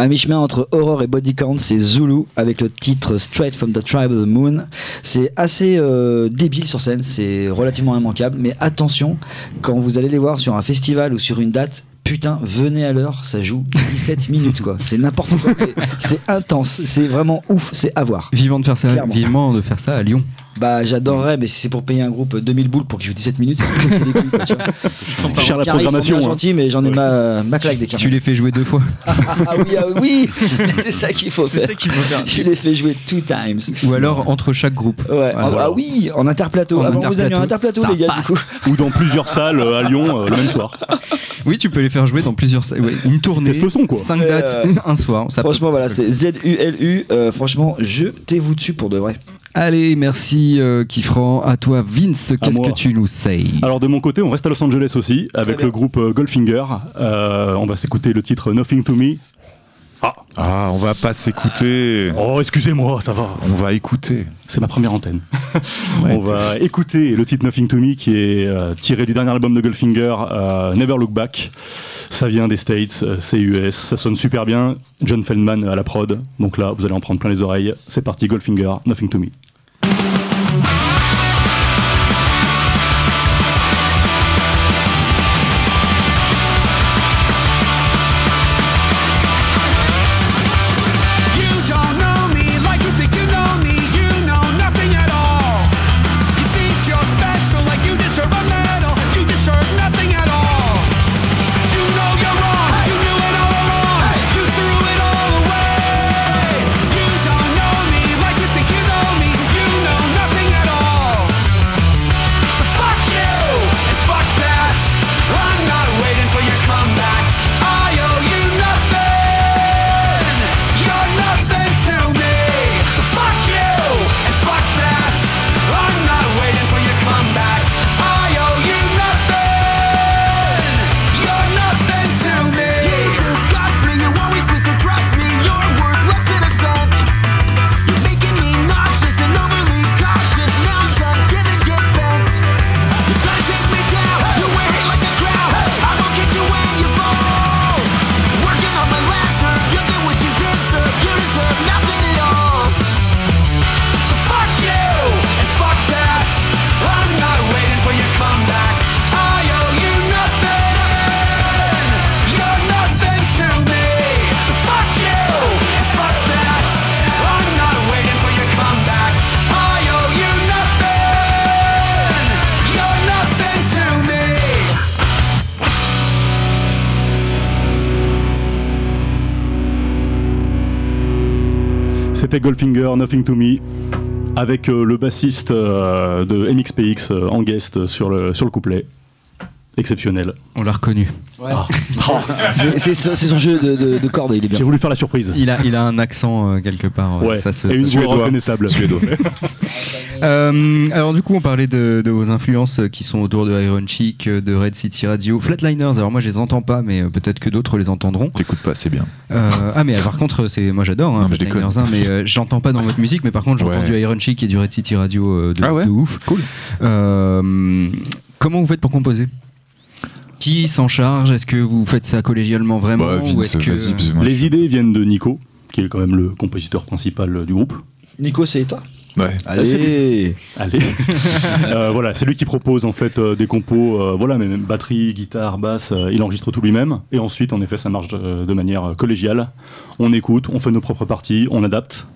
[SPEAKER 7] À mi-chemin entre Horror et Body Count, c'est Zulu avec le titre Straight from the Tribal Moon. C'est assez euh, débile sur scène, c'est relativement immanquable, mais attention, quand vous allez les voir sur un festival ou sur une date, putain, venez à l'heure, ça joue 17 minutes quoi. C'est n'importe quoi, c'est intense, c'est vraiment ouf, c'est à voir.
[SPEAKER 6] De faire ça,
[SPEAKER 7] Clairement.
[SPEAKER 6] vivement de faire ça à Lyon.
[SPEAKER 7] Bah j'adorerais, mais si c'est pour payer un groupe 2000 boules pour qu'il joue 17 minutes, c'est.
[SPEAKER 2] Cher la
[SPEAKER 7] Carré, ils sont
[SPEAKER 2] programmation, hein.
[SPEAKER 7] gentils, mais j'en ai ma, ma claque des carrés.
[SPEAKER 6] Tu les fais jouer deux fois.
[SPEAKER 7] Ah oui, ah oui, c'est ça qu'il faut faire. Je les fais jouer two times.
[SPEAKER 6] Ou alors entre chaque groupe.
[SPEAKER 7] Ouais,
[SPEAKER 6] Voilà.
[SPEAKER 7] ah oui, en interplateau.
[SPEAKER 6] En
[SPEAKER 7] Avant vous aviez un interplateau,
[SPEAKER 6] ça
[SPEAKER 7] les gars,
[SPEAKER 6] passe.
[SPEAKER 7] du coup.
[SPEAKER 2] Ou dans plusieurs salles euh, à Lyon euh, le même soir.
[SPEAKER 6] Oui, tu peux les faire jouer dans plusieurs. sa- ouais, une tournée.
[SPEAKER 2] Son, quoi.
[SPEAKER 6] Cinq
[SPEAKER 7] Euh,
[SPEAKER 6] dates, un soir. ça peut-
[SPEAKER 7] Franchement, voilà,
[SPEAKER 6] ça
[SPEAKER 7] c'est Z-U-L-U. euh, franchement, jetez-vous dessus pour de vrai.
[SPEAKER 6] Allez, merci euh, Kifran. À toi, Vince, qu'est-ce que tu nous sais?
[SPEAKER 2] Alors de mon côté, on reste à Los Angeles aussi avec le groupe euh, Goldfinger. Euh, on va s'écouter le titre Nothing to Me. Ah,
[SPEAKER 9] Ah, on va pas s'écouter.
[SPEAKER 2] oh excusez-moi, ça va.
[SPEAKER 9] On va écouter.
[SPEAKER 2] C'est ma première antenne.
[SPEAKER 9] Ouais,
[SPEAKER 2] on va écouter le titre Nothing to Me qui est euh, tiré du dernier album de Goldfinger, euh, Never Look Back. Ça vient des States, euh, c'est US, ça sonne super bien. John Feldman à la prod. Donc là, vous allez en prendre plein les oreilles. C'est parti, Goldfinger, Nothing to Me. C'était Goldfinger, Nothing to Me, avec euh, le bassiste euh, de MXPX euh, en guest sur le, sur le couplet. Exceptionnel.
[SPEAKER 6] On l'a reconnu.
[SPEAKER 2] Ah.
[SPEAKER 7] C'est- C'est son jeu de, de, de cordes, il est bien.
[SPEAKER 2] J'ai voulu faire la surprise.
[SPEAKER 6] Il a, il a un accent euh, quelque part.
[SPEAKER 2] Ouais,
[SPEAKER 6] ça se-
[SPEAKER 2] et une
[SPEAKER 6] ça se-
[SPEAKER 2] voix reconnaissable.
[SPEAKER 6] Euh, alors du coup, on parlait de, de vos influences qui sont autour de Iron Chic, euh, de Red City Radio, Flatliners. Alors moi, je les entends pas, mais euh, peut-être que d'autres les entendront.
[SPEAKER 9] T'écoutes pas, c'est bien.
[SPEAKER 6] Euh, ah mais par contre, c'est moi j'adore hein,
[SPEAKER 9] je
[SPEAKER 6] Flatliners,
[SPEAKER 9] déconne.
[SPEAKER 6] hein, mais euh, j'entends pas dans votre musique, mais par contre j'entends
[SPEAKER 9] Ouais.
[SPEAKER 6] du Iron Chic et du Red City Radio euh, de,
[SPEAKER 9] Ah ouais
[SPEAKER 6] de ouf.
[SPEAKER 9] Cool.
[SPEAKER 6] Euh, comment vous faites pour composer? Qui s'en charge? Est-ce que vous faites ça collégialement vraiment
[SPEAKER 9] Bah,
[SPEAKER 6] ou est-ce que
[SPEAKER 2] Les idées viennent de Nico, qui est quand même le compositeur principal du groupe.
[SPEAKER 7] Nico, c'est toi?
[SPEAKER 9] Ouais.
[SPEAKER 7] Allez
[SPEAKER 2] Allez. Euh, voilà, c'est lui qui propose en fait euh, des compos, euh, voilà, mais même batterie, guitare, basse, euh, il enregistre tout lui-même. Et ensuite, en effet, ça marche de, de manière collégiale. On écoute, on fait nos propres parties, on adapte.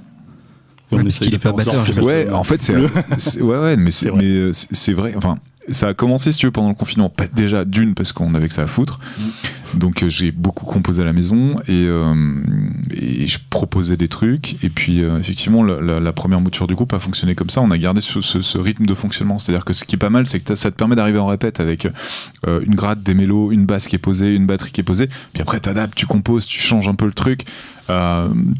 [SPEAKER 2] Et
[SPEAKER 6] Ouais,
[SPEAKER 2] on
[SPEAKER 6] parce
[SPEAKER 2] essaye
[SPEAKER 6] qu'il est pas batteur,
[SPEAKER 9] Ouais, en fait, c'est. Ouais, ouais, mais c'est
[SPEAKER 2] vrai.
[SPEAKER 9] mais, c'est- c'est vrai. Enfin, ça a commencé, si tu veux, pendant le confinement. Pas- Déjà, d'une, parce qu'on avait que ça à foutre. Donc, euh, j'ai beaucoup composé à la maison et, euh, et je proposais des trucs. Et puis, euh, effectivement, la, la- la première mouture du groupe a fonctionné comme ça. On a gardé ce, ce- ce rythme de fonctionnement. C'est-à-dire que ce qui est pas mal, c'est que ça te permet d'arriver en répète avec euh, une gratte, des mélos, une basse qui est posée, une batterie qui est posée. Puis après, t'adaptes, tu composes, tu changes un peu le truc.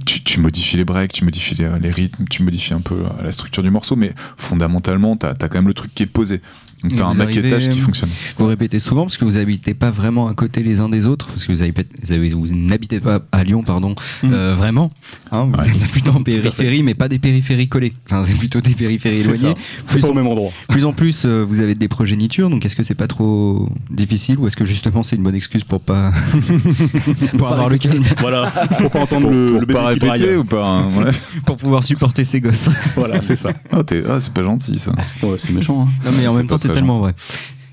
[SPEAKER 9] Tu, tu modifies les breaks, tu modifies les, les rythmes, tu modifies un peu la structure du morceau, mais fondamentalement, t'as as quand même le truc qui est posé. Donc t'as un maquettage qui
[SPEAKER 6] euh,
[SPEAKER 9] fonctionne.
[SPEAKER 6] Vous répétez souvent parce que vous habitez pas vraiment à côté les uns des autres, parce que vous, avez, peut- vous, avez- vous n'habitez pas à Lyon, pardon,
[SPEAKER 2] Mm.
[SPEAKER 6] euh, vraiment. hein, vous
[SPEAKER 9] Ouais.
[SPEAKER 6] êtes plutôt en périphérie, mais pas des périphéries collées. Enfin, c'est plutôt des périphéries éloignées. Plus
[SPEAKER 2] pas
[SPEAKER 6] en,
[SPEAKER 2] au même endroit.
[SPEAKER 6] plus en plus, euh, vous avez des progénitures, donc est-ce que c'est pas trop difficile ou est-ce que justement c'est une bonne excuse pour pas pour avoir le calme?
[SPEAKER 2] Voilà, pour pas entendre
[SPEAKER 9] Pour,
[SPEAKER 2] le,
[SPEAKER 9] pour
[SPEAKER 2] le
[SPEAKER 9] pas
[SPEAKER 2] bébé qui
[SPEAKER 9] répéter
[SPEAKER 2] braille.
[SPEAKER 9] ou pas hein, ouais.
[SPEAKER 6] Pour pouvoir supporter ses gosses.
[SPEAKER 2] Voilà, c'est ça.
[SPEAKER 9] Ah, ah, c'est pas gentil ça.
[SPEAKER 2] Ouais, c'est méchant. hein.
[SPEAKER 6] Non, mais en même temps,
[SPEAKER 9] pas
[SPEAKER 6] c'est
[SPEAKER 9] très
[SPEAKER 6] tellement vrai.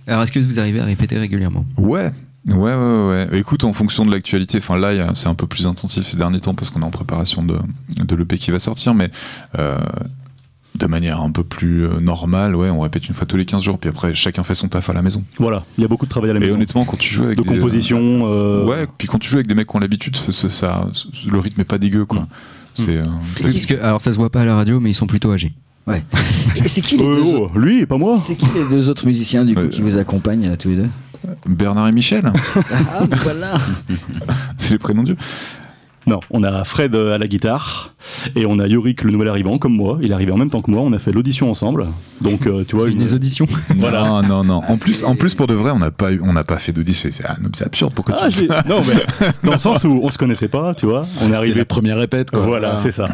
[SPEAKER 6] Alors, est-ce que vous arrivez à répéter régulièrement?
[SPEAKER 9] Ouais. Ouais, ouais. Écoute, en fonction de l'actualité, enfin là, c'est un peu plus intensif ces derniers temps parce qu'on est en préparation de, de l'EP qui va sortir, mais euh, de manière un peu plus euh, normale, ouais, on répète une fois tous les 15 jours, puis après, chacun fait son taf à la maison.
[SPEAKER 2] Voilà, il y a beaucoup de travail à la
[SPEAKER 9] Et
[SPEAKER 2] maison.
[SPEAKER 9] honnêtement, quand tu joues avec
[SPEAKER 2] de
[SPEAKER 9] des,
[SPEAKER 2] composition. euh,
[SPEAKER 9] Ouais, puis quand tu joues avec des mecs qui ont l'habitude, ça, le rythme est pas dégueu, quoi. C'est. euh, c'est-
[SPEAKER 6] Parce que, alors, ça se voit pas à la radio, mais ils sont plutôt âgés.
[SPEAKER 7] Ouais. Et c'est qui les
[SPEAKER 2] euh,
[SPEAKER 7] deux
[SPEAKER 2] oh, lui, pas moi.
[SPEAKER 7] C'est qui les deux autres musiciens du coup qui vous accompagnent euh, tous les deux?
[SPEAKER 9] Bernard et Michel,
[SPEAKER 7] Ah, mais voilà
[SPEAKER 9] c'est les prénoms Dieu.
[SPEAKER 2] Non, on a Fred à la guitare et on a Yorick, le nouvel arrivant, comme moi. Il est arrivé en même temps que moi. On a fait l'audition ensemble. Donc, euh, tu vois,
[SPEAKER 6] Une des auditions.
[SPEAKER 2] Voilà.
[SPEAKER 9] Non, non, non. En plus, en plus pour de vrai, on n'a pas, eu- on n'a pas fait d'audit. C'est, absurde. Pourquoi
[SPEAKER 2] Ah,
[SPEAKER 9] tu dis
[SPEAKER 2] j'ai-
[SPEAKER 9] ça
[SPEAKER 2] non, mais dans le sens où on se connaissait pas, tu vois. On est arrivé.
[SPEAKER 8] la première répète, quoi.
[SPEAKER 2] Voilà, c'est ça.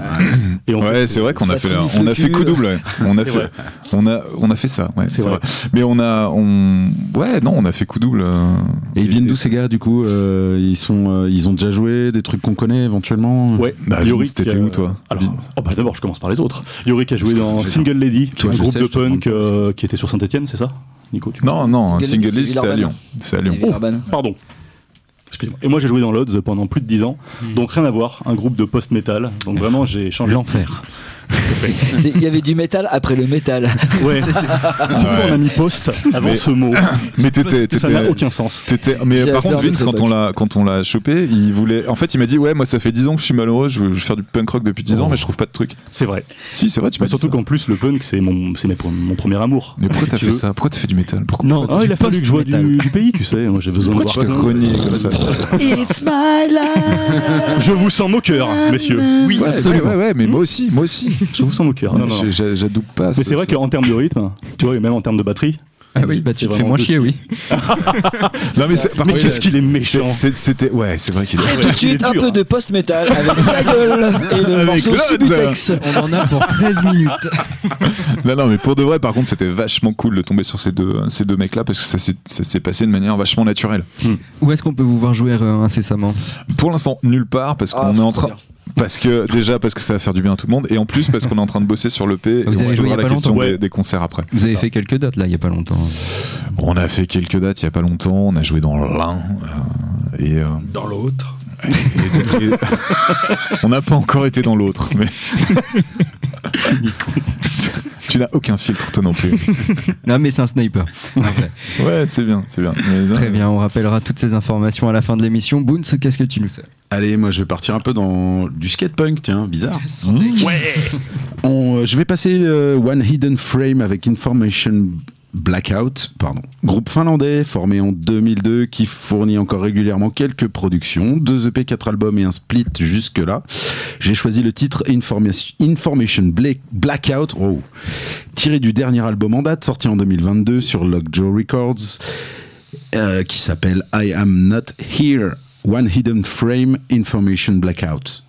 [SPEAKER 2] Et on
[SPEAKER 9] Ouais, c'est vrai qu'on a fait, on a fait coup double. ouais. On a fait,
[SPEAKER 2] vrai.
[SPEAKER 9] on a, on a fait ça. Ouais,
[SPEAKER 2] C'est vrai.
[SPEAKER 9] vrai. Mais on a, on, ouais, non, on a fait coup double. euh,
[SPEAKER 8] Et ils viennent d'où ces gars du coup euh, Ils sont, euh, ils ont déjà joué des trucs qu'on connaît éventuellement.
[SPEAKER 2] Ouais,
[SPEAKER 9] Bah,
[SPEAKER 2] Yorick,
[SPEAKER 9] t'étais où, toi
[SPEAKER 2] alors, oh, bah, D'abord, je commence par les autres. Yorick a joué dans Single Lady, qui est un groupe
[SPEAKER 8] sais,
[SPEAKER 2] de punk euh, qui était sur Saint-Etienne, c'est ça Nico tu
[SPEAKER 9] Non, non,
[SPEAKER 7] Single Lady, c'est
[SPEAKER 9] à. Lyon. C'est à Lyon.
[SPEAKER 7] Villeurbanne.
[SPEAKER 2] Pardon. Excusez-moi. Et moi, j'ai joué dans l'Odds pendant plus de 10 ans. Donc, rien à voir. Un groupe de post-metal. Donc, vraiment, j'ai changé.
[SPEAKER 6] L'enfer.
[SPEAKER 7] C'est- Il y avait du métal après le métal.
[SPEAKER 2] Ouais. Si on a mis post avant
[SPEAKER 9] Mais-
[SPEAKER 2] ce mot.
[SPEAKER 9] Mais t'étais,
[SPEAKER 2] Ça n'a aucun sens.
[SPEAKER 9] T'étais- mais
[SPEAKER 7] J'ai
[SPEAKER 9] par contre, Vince, quand on l'a, quand on l'a chopé, il voulait. En fait, il m'a dit, ouais, moi, ça fait 10 ans que je suis malheureux, je veux, je veux faire du punk rock depuis 10 ans,
[SPEAKER 2] Oh.
[SPEAKER 9] mais je trouve pas de truc.
[SPEAKER 2] C'est vrai.
[SPEAKER 9] Si, c'est vrai, tu
[SPEAKER 2] Bah,
[SPEAKER 9] m'as dit
[SPEAKER 2] surtout qu'en plus, le punk, c'est mon, c'est mes- mon premier amour.
[SPEAKER 9] Mais pourquoi t'as fait ça? Pourquoi t'as fait du métal? Pourquoi
[SPEAKER 2] Non,
[SPEAKER 6] Pourquoi
[SPEAKER 2] ah, il a fallu que je vois du, pays, tu sais. Moi, j'ai besoin
[SPEAKER 9] Pourquoi
[SPEAKER 2] de voir
[SPEAKER 9] comme ça?
[SPEAKER 7] It's my life
[SPEAKER 2] Je vous sens moqueur, messieurs.
[SPEAKER 9] Oui, ouais, ouais, ouais, mais moi aussi, moi aussi.
[SPEAKER 2] Je vous sens moqueur. Non, non, non.
[SPEAKER 9] J'ai- J'adoube pas.
[SPEAKER 2] Mais
[SPEAKER 9] ce-
[SPEAKER 2] c'est vrai qu'en termes de rythme, tu vois, et même en termes de batterie.
[SPEAKER 6] Ah oui, bah
[SPEAKER 2] C'est
[SPEAKER 6] tu te fais
[SPEAKER 2] vraiment
[SPEAKER 6] moins chier, oui.
[SPEAKER 9] Non, mais par
[SPEAKER 2] Mais qu'est-ce qu'il est méchant.
[SPEAKER 9] C'était, ouais, c'est vrai qu'il est.
[SPEAKER 7] Et tout de suite, un
[SPEAKER 2] dur,
[SPEAKER 7] peu
[SPEAKER 2] hein.
[SPEAKER 7] de post-metal avec ta gueule et le
[SPEAKER 9] Avec
[SPEAKER 7] morceau. Subutex.
[SPEAKER 6] On en a pour 13 minutes.
[SPEAKER 9] Non, non, mais pour de vrai, par contre, c'était vachement cool de tomber sur ces deux, ces deux mecs-là parce que ça s'est, passé de manière vachement naturelle.
[SPEAKER 6] Où est-ce qu'on peut vous voir jouer euh, incessamment?
[SPEAKER 9] Pour l'instant, nulle part parce
[SPEAKER 7] Ah,
[SPEAKER 9] qu'on est en train. Parce que déjà parce que ça va faire du bien à tout le monde et en plus parce qu'on est en train de bosser sur l'EP et
[SPEAKER 6] Vous
[SPEAKER 9] on
[SPEAKER 6] avez joué il y a
[SPEAKER 9] la
[SPEAKER 6] pas
[SPEAKER 9] question
[SPEAKER 2] longtemps.
[SPEAKER 9] des, concerts après.
[SPEAKER 6] Vous avez fait quelques dates là, il y a pas longtemps.
[SPEAKER 9] On a fait quelques dates il y a pas longtemps, on a joué dans l'un euh, et, euh,
[SPEAKER 10] Dans l'autre.
[SPEAKER 9] et- et- on n'a pas encore été dans l'autre mais tu n'as aucun filtre toi non plus.
[SPEAKER 6] Non, mais c'est un sniper.
[SPEAKER 9] Ouais, c'est bien, c'est bien. Mais,
[SPEAKER 6] Très bien, on rappellera toutes ces informations à la fin de l'émission. Boons, qu'est-ce que tu nous sais
[SPEAKER 8] Allez, moi je vais partir un peu dans du skatepunk, tiens, bizarre.
[SPEAKER 2] Ouais.
[SPEAKER 8] On, euh, je vais passer euh, One Hidden Frame avec Information Blackout, pardon. Groupe finlandais formé en 2002 qui fournit encore régulièrement quelques productions, deux EP, quatre albums et un split jusque-là. J'ai choisi le titre Information, Information Bla- Blackout, oh, tiré du dernier album en date sorti en 2022 sur Lockjaw Records euh, qui s'appelle I Am Not Here. One Hidden Frame Information Blackout.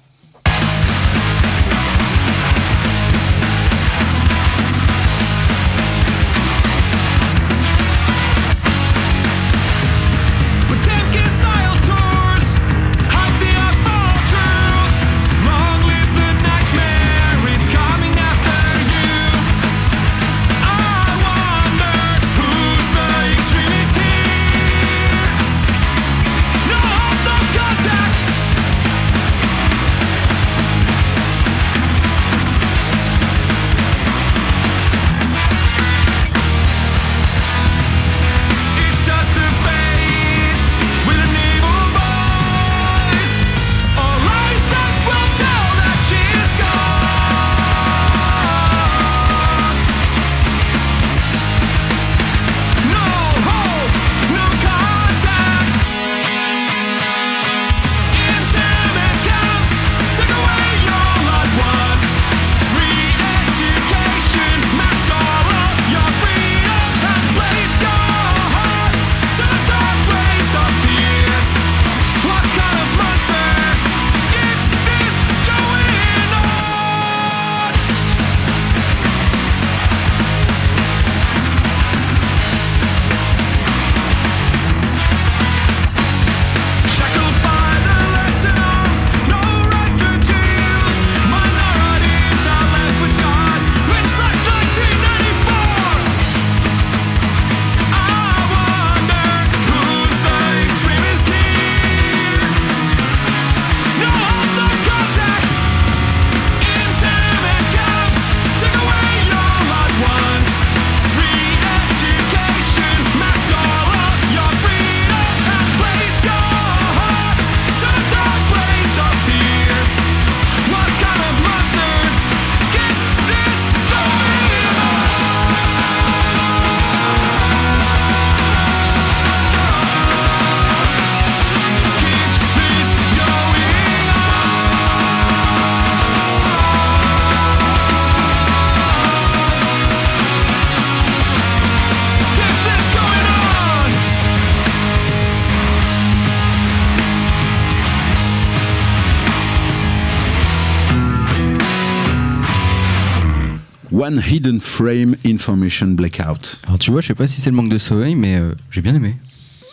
[SPEAKER 8] One Hidden Frame Information Blackout.
[SPEAKER 6] Alors tu vois, je sais pas si c'est le manque de sommeil, mais euh, j'ai bien aimé.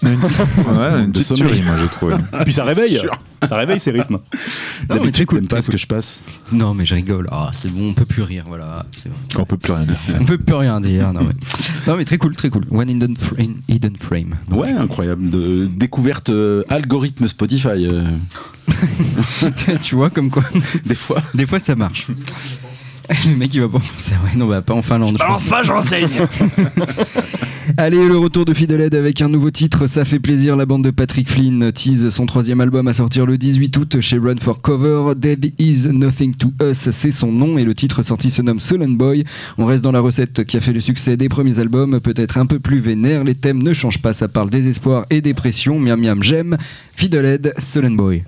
[SPEAKER 9] Ouais, une
[SPEAKER 8] de sommeil.
[SPEAKER 9] tuerie, moi j'ai trouvé.
[SPEAKER 2] Puis ça réveille. Ça réveille ces rythmes.
[SPEAKER 6] Non, mais
[SPEAKER 8] D'habitude,
[SPEAKER 6] très cool,
[SPEAKER 8] pas ce que je passe.
[SPEAKER 6] Non, mais je rigole. Ah, c'est bon, on peut plus rire, voilà. bon.
[SPEAKER 9] On peut plus rien dire.
[SPEAKER 6] On peut plus rien dire. Non, mais, non, mais très cool, très cool. One hidden, frame. hidden frame. Donc,
[SPEAKER 8] Ouais, incroyable. De découverte euh, algorithme Spotify. euh,
[SPEAKER 6] tu vois, comme quoi,
[SPEAKER 8] des fois.
[SPEAKER 6] des fois ça marche. Le mec il va pas penser, ouais, non, bah pas en Finlande.
[SPEAKER 10] pas, j'enseigne
[SPEAKER 6] Allez, le retour de Fideled avec un nouveau titre, ça fait plaisir. La bande de Patrick Flynn tease son troisième album à sortir le 18 août chez Run for Cover. There is nothing to us, c'est son nom et le titre sorti se nomme Sullen Boy. On reste dans la recette qui a fait le succès des premiers albums, peut-être un peu plus vénère. Les thèmes ne changent pas, ça parle désespoir et dépression. Miam miam, j'aime. Fideled, Sullen Boy.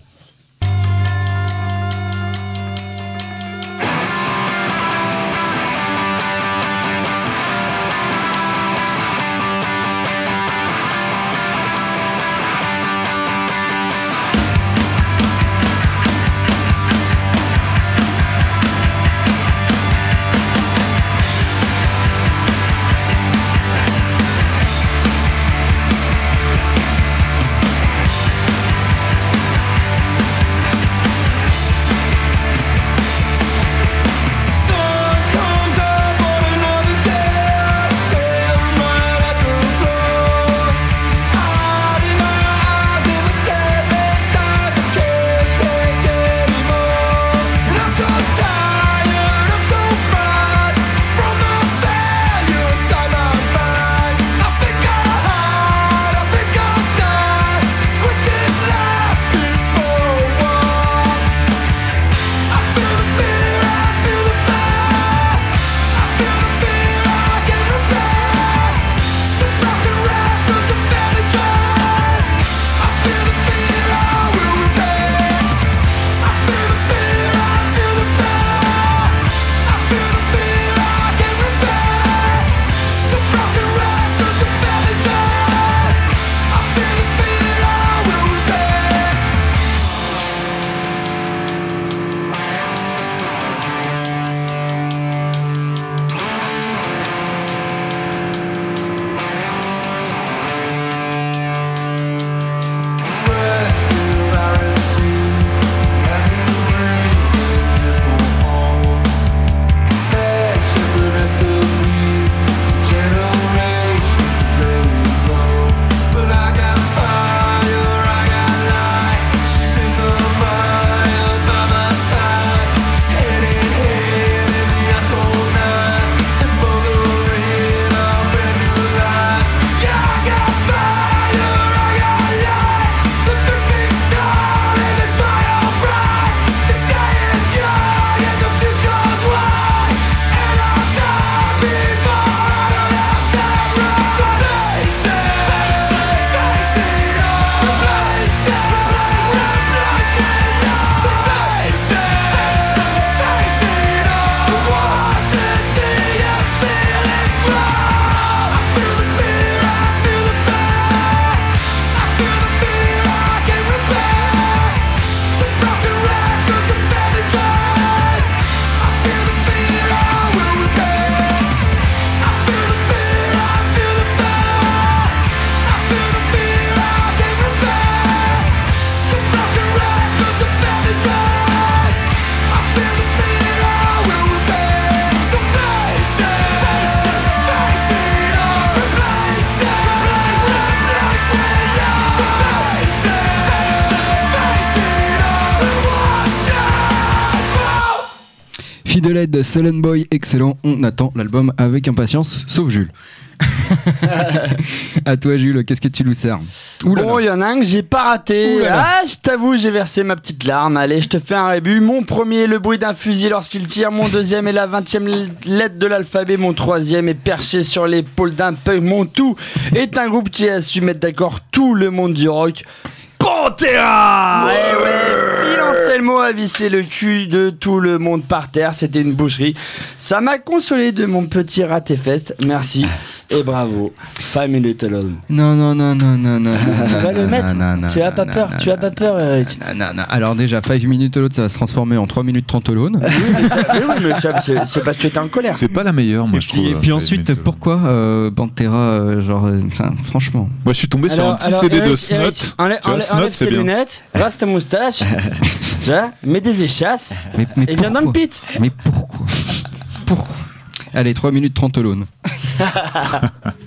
[SPEAKER 6] Sullen Boy, excellent. On attend l'album avec impatience, sauf Jules. à toi, Jules, qu'est-ce que tu nous sers
[SPEAKER 10] Bon, il y en a un que j'ai pas raté. Ah, je t'avoue, j'ai versé ma petite larme. Allez, je te fais un rébut. Mon premier, le bruit d'un fusil lorsqu'il tire. Mon deuxième est la vingtième lettre de l'alphabet. Mon troisième est perché sur l'épaule d'un punk. Mon tout est un groupe qui a su mettre d'accord tout le monde du rock. Pantera ouais, Anselmo a vissé le cul de tout le monde par terre, c'était une boucherie. Ça m'a consolé de mon petit raté fest, merci. Et bravo. Five Minutes Alone.
[SPEAKER 5] Non, non, non, non, non, non.
[SPEAKER 10] Tu vas le mettre Tu as pas peur Tu as pas peur, Eric
[SPEAKER 5] non, non, non. Alors déjà, 5 minutes l'autre, ça va se transformer en 3 minutes 30 alone.
[SPEAKER 10] Oui, mais, ça- mais oui, mais ça, c'est parce que t'es en colère.
[SPEAKER 9] C'est pas la meilleure, moi,
[SPEAKER 5] Et
[SPEAKER 9] je
[SPEAKER 5] puis,
[SPEAKER 9] trouve.
[SPEAKER 5] et puis
[SPEAKER 9] euh,
[SPEAKER 5] ensuite,
[SPEAKER 9] Minutes
[SPEAKER 5] pourquoi euh, Pantera, euh, genre, euh, enfin, franchement.
[SPEAKER 9] Moi, je suis tombé sur un petit CD de Snot.
[SPEAKER 10] Enlève, tes lunettes, rase ta moustache, tu vois, mets des échasses et viens dans le pit.
[SPEAKER 5] Mais pourquoi? Pourquoi? Allez, 3 minutes 30 alone.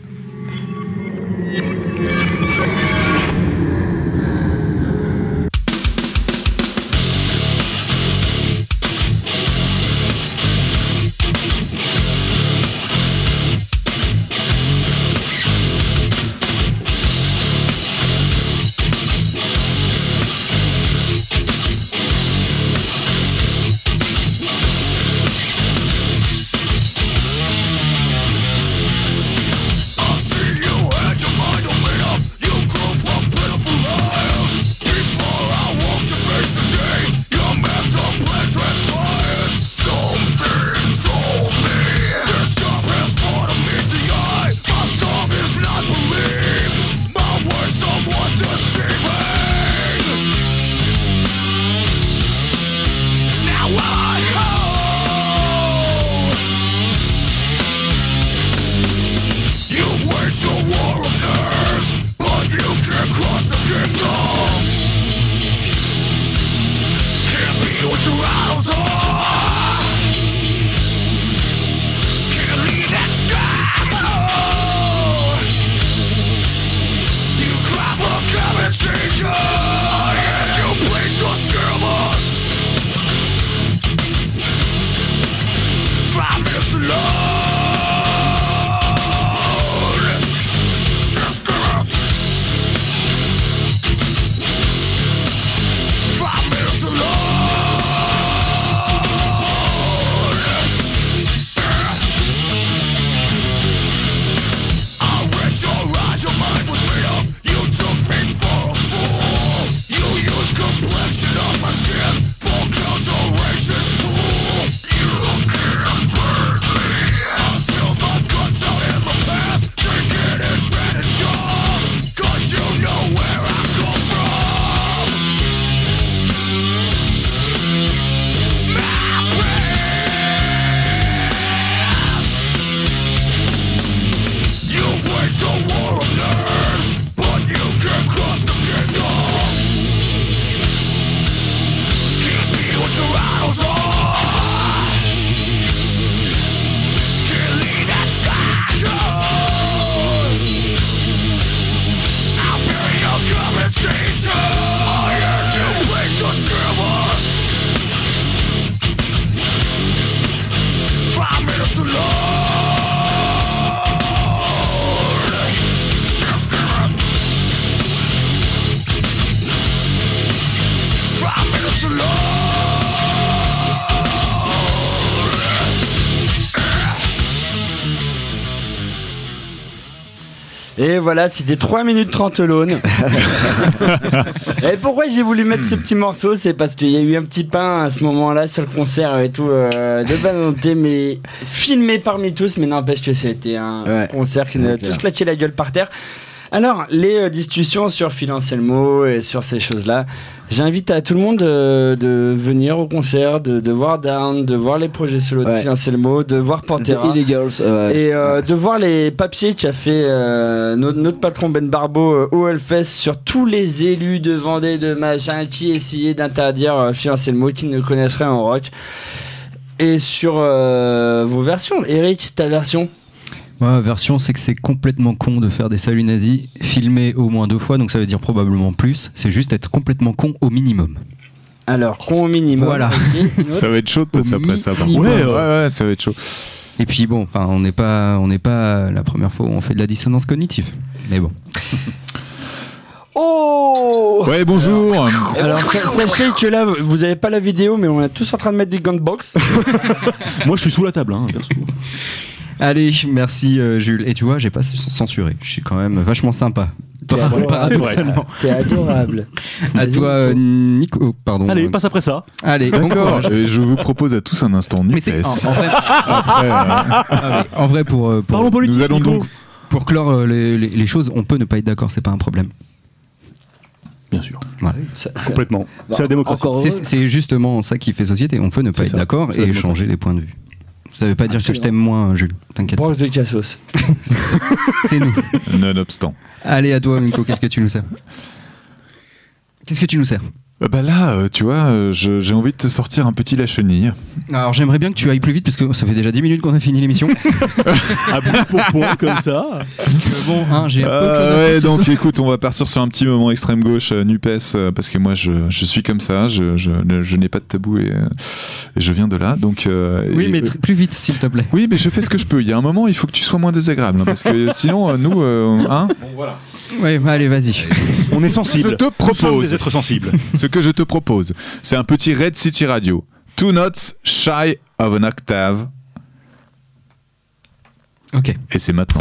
[SPEAKER 10] voilà, c'était 3 minutes 30 alone. et pourquoi j'ai voulu mettre ce petit morceau? C'est parce qu'il y a eu un petit pain à ce moment-là sur le concert et tout euh, de bonne volonté, mais filmé parmi tous. Mais n'empêche que c'était un
[SPEAKER 7] Ouais.
[SPEAKER 10] concert qui nous a tous claqué la gueule par terre. Alors, les euh, discussions sur Phil Anselmo et sur ces choses-là, j'invite à tout le monde euh, de venir au concert, de, de voir Down, de voir les projets solo de
[SPEAKER 7] Ouais.
[SPEAKER 10] Phil Anselmo, de voir Pantera.
[SPEAKER 7] The Illegals.
[SPEAKER 10] Et euh, de voir les papiers qu'a fait euh, notre, notre patron Ben Barbeau au Hellfest sur tous les élus de Vendée, de machin, qui essayaient d'interdire Phil Anselmo, qui ne connaissent rien en rock. Et sur euh, vos versions, Eric, ta version
[SPEAKER 5] Ma version, c'est que c'est complètement con de faire des saluts nazis filmés au moins deux fois, donc ça veut dire probablement plus. C'est juste être complètement con au minimum.
[SPEAKER 10] Alors, con au minimum.
[SPEAKER 5] Voilà.
[SPEAKER 9] Ça va être chaud de passer après ça. Ouais, ouais, ouais, ça va être chaud.
[SPEAKER 5] Et puis bon, enfin, on n'est pas, on n'est pas la première fois où on fait de la dissonance cognitive. Mais bon.
[SPEAKER 10] Oh
[SPEAKER 9] Ouais, bonjour.
[SPEAKER 10] Alors, sa- sachez que là, vous avez pas la vidéo, mais on est tous en train de mettre des gants de boxe.
[SPEAKER 2] Moi, je suis sous la table, hein, perso.
[SPEAKER 5] Allez, merci euh, Jules. Et tu vois, j'ai pas censuré. Je suis quand même vachement sympa.
[SPEAKER 10] T'es adorable. T'es adorable.
[SPEAKER 5] À toi, euh, Nico. oh, pardon.
[SPEAKER 2] Allez, passe après ça.
[SPEAKER 5] Allez, bon courage.
[SPEAKER 9] Je vous propose à tous un instant
[SPEAKER 5] Mais
[SPEAKER 9] NUPES.
[SPEAKER 5] en, en vrai,
[SPEAKER 9] Après, euh,
[SPEAKER 5] ah en vrai pour, euh, pour-
[SPEAKER 2] Parlons politique.
[SPEAKER 9] nous allons
[SPEAKER 2] Nico.
[SPEAKER 9] donc
[SPEAKER 6] Pour clore les, les- les choses, on peut ne pas être d'accord, c'est pas un problème.
[SPEAKER 2] Bien sûr.
[SPEAKER 6] Voilà.
[SPEAKER 2] Complètement. C'est la démocratie.
[SPEAKER 6] C'est justement ça qui fait société. On peut ne pas être d'accord et
[SPEAKER 2] démocratie.
[SPEAKER 6] changer les points de vue. Ça veut pas dire que je t'aime moins, Jules. T'inquiète.
[SPEAKER 10] Branche de cassos.
[SPEAKER 6] C'est nous.
[SPEAKER 5] Nonobstant.
[SPEAKER 6] Allez, à toi, Nico, qu'est-ce que tu nous sers? Qu'est-ce que tu nous sers?
[SPEAKER 5] Bah là, euh, tu vois, euh, je- j'ai envie de te sortir un petit la chenille.
[SPEAKER 6] Alors, j'aimerais bien que tu ailles plus vite parce que ça fait déjà 10 minutes qu'on a fini l'émission.
[SPEAKER 2] Ah bon, pour point, comme ça.
[SPEAKER 6] bon, hein, j'ai à
[SPEAKER 5] Euh, ouais, donc écoute, on va partir sur un petit moment extrême gauche, euh, Nupes, euh, parce que moi je, je suis comme ça, je, je, je n'ai pas de tabou et, euh, et je viens de là. Donc, euh,
[SPEAKER 6] Oui,
[SPEAKER 5] et-
[SPEAKER 6] mais plus vite, s'il te plaît.
[SPEAKER 5] Oui, mais je fais ce que je peux. Il y a un moment, il faut que tu sois moins désagréable, hein, parce que sinon, euh, nous, euh, hein,
[SPEAKER 6] Ouais, bah, allez, vas-y.
[SPEAKER 2] On est
[SPEAKER 5] je
[SPEAKER 2] sensible.
[SPEAKER 5] te
[SPEAKER 2] Nous sommes
[SPEAKER 5] propose,
[SPEAKER 2] des êtres sensibles.
[SPEAKER 5] ce que je te propose, c'est un petit Red City Radio. Two notes shy of an octave,
[SPEAKER 6] Ok.
[SPEAKER 5] et c'est maintenant.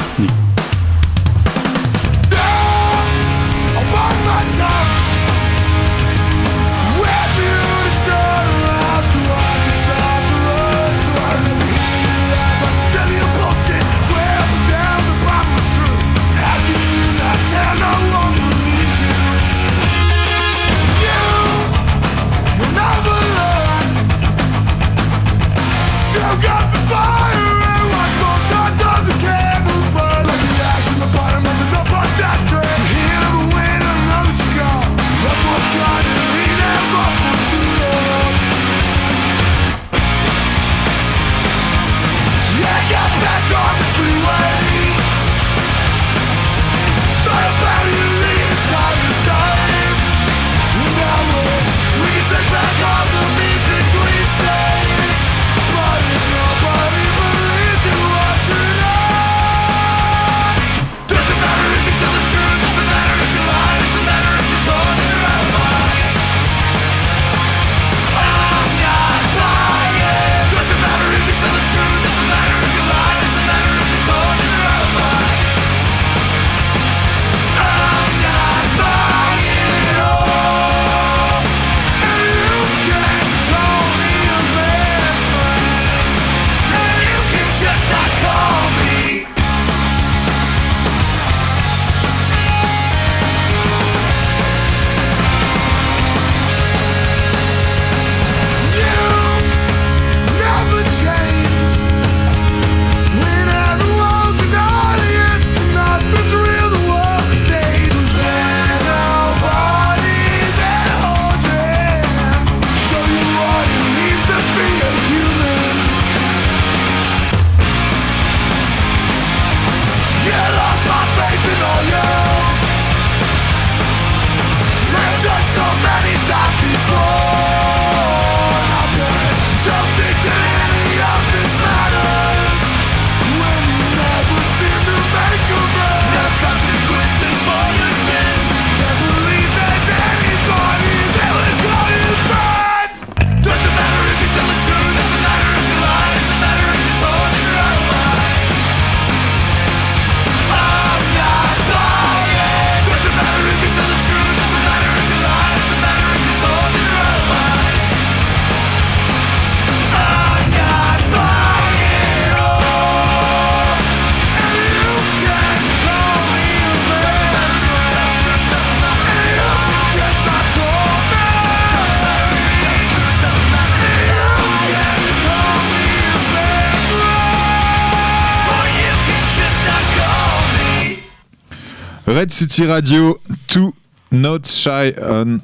[SPEAKER 5] City Radio, Two notes shy on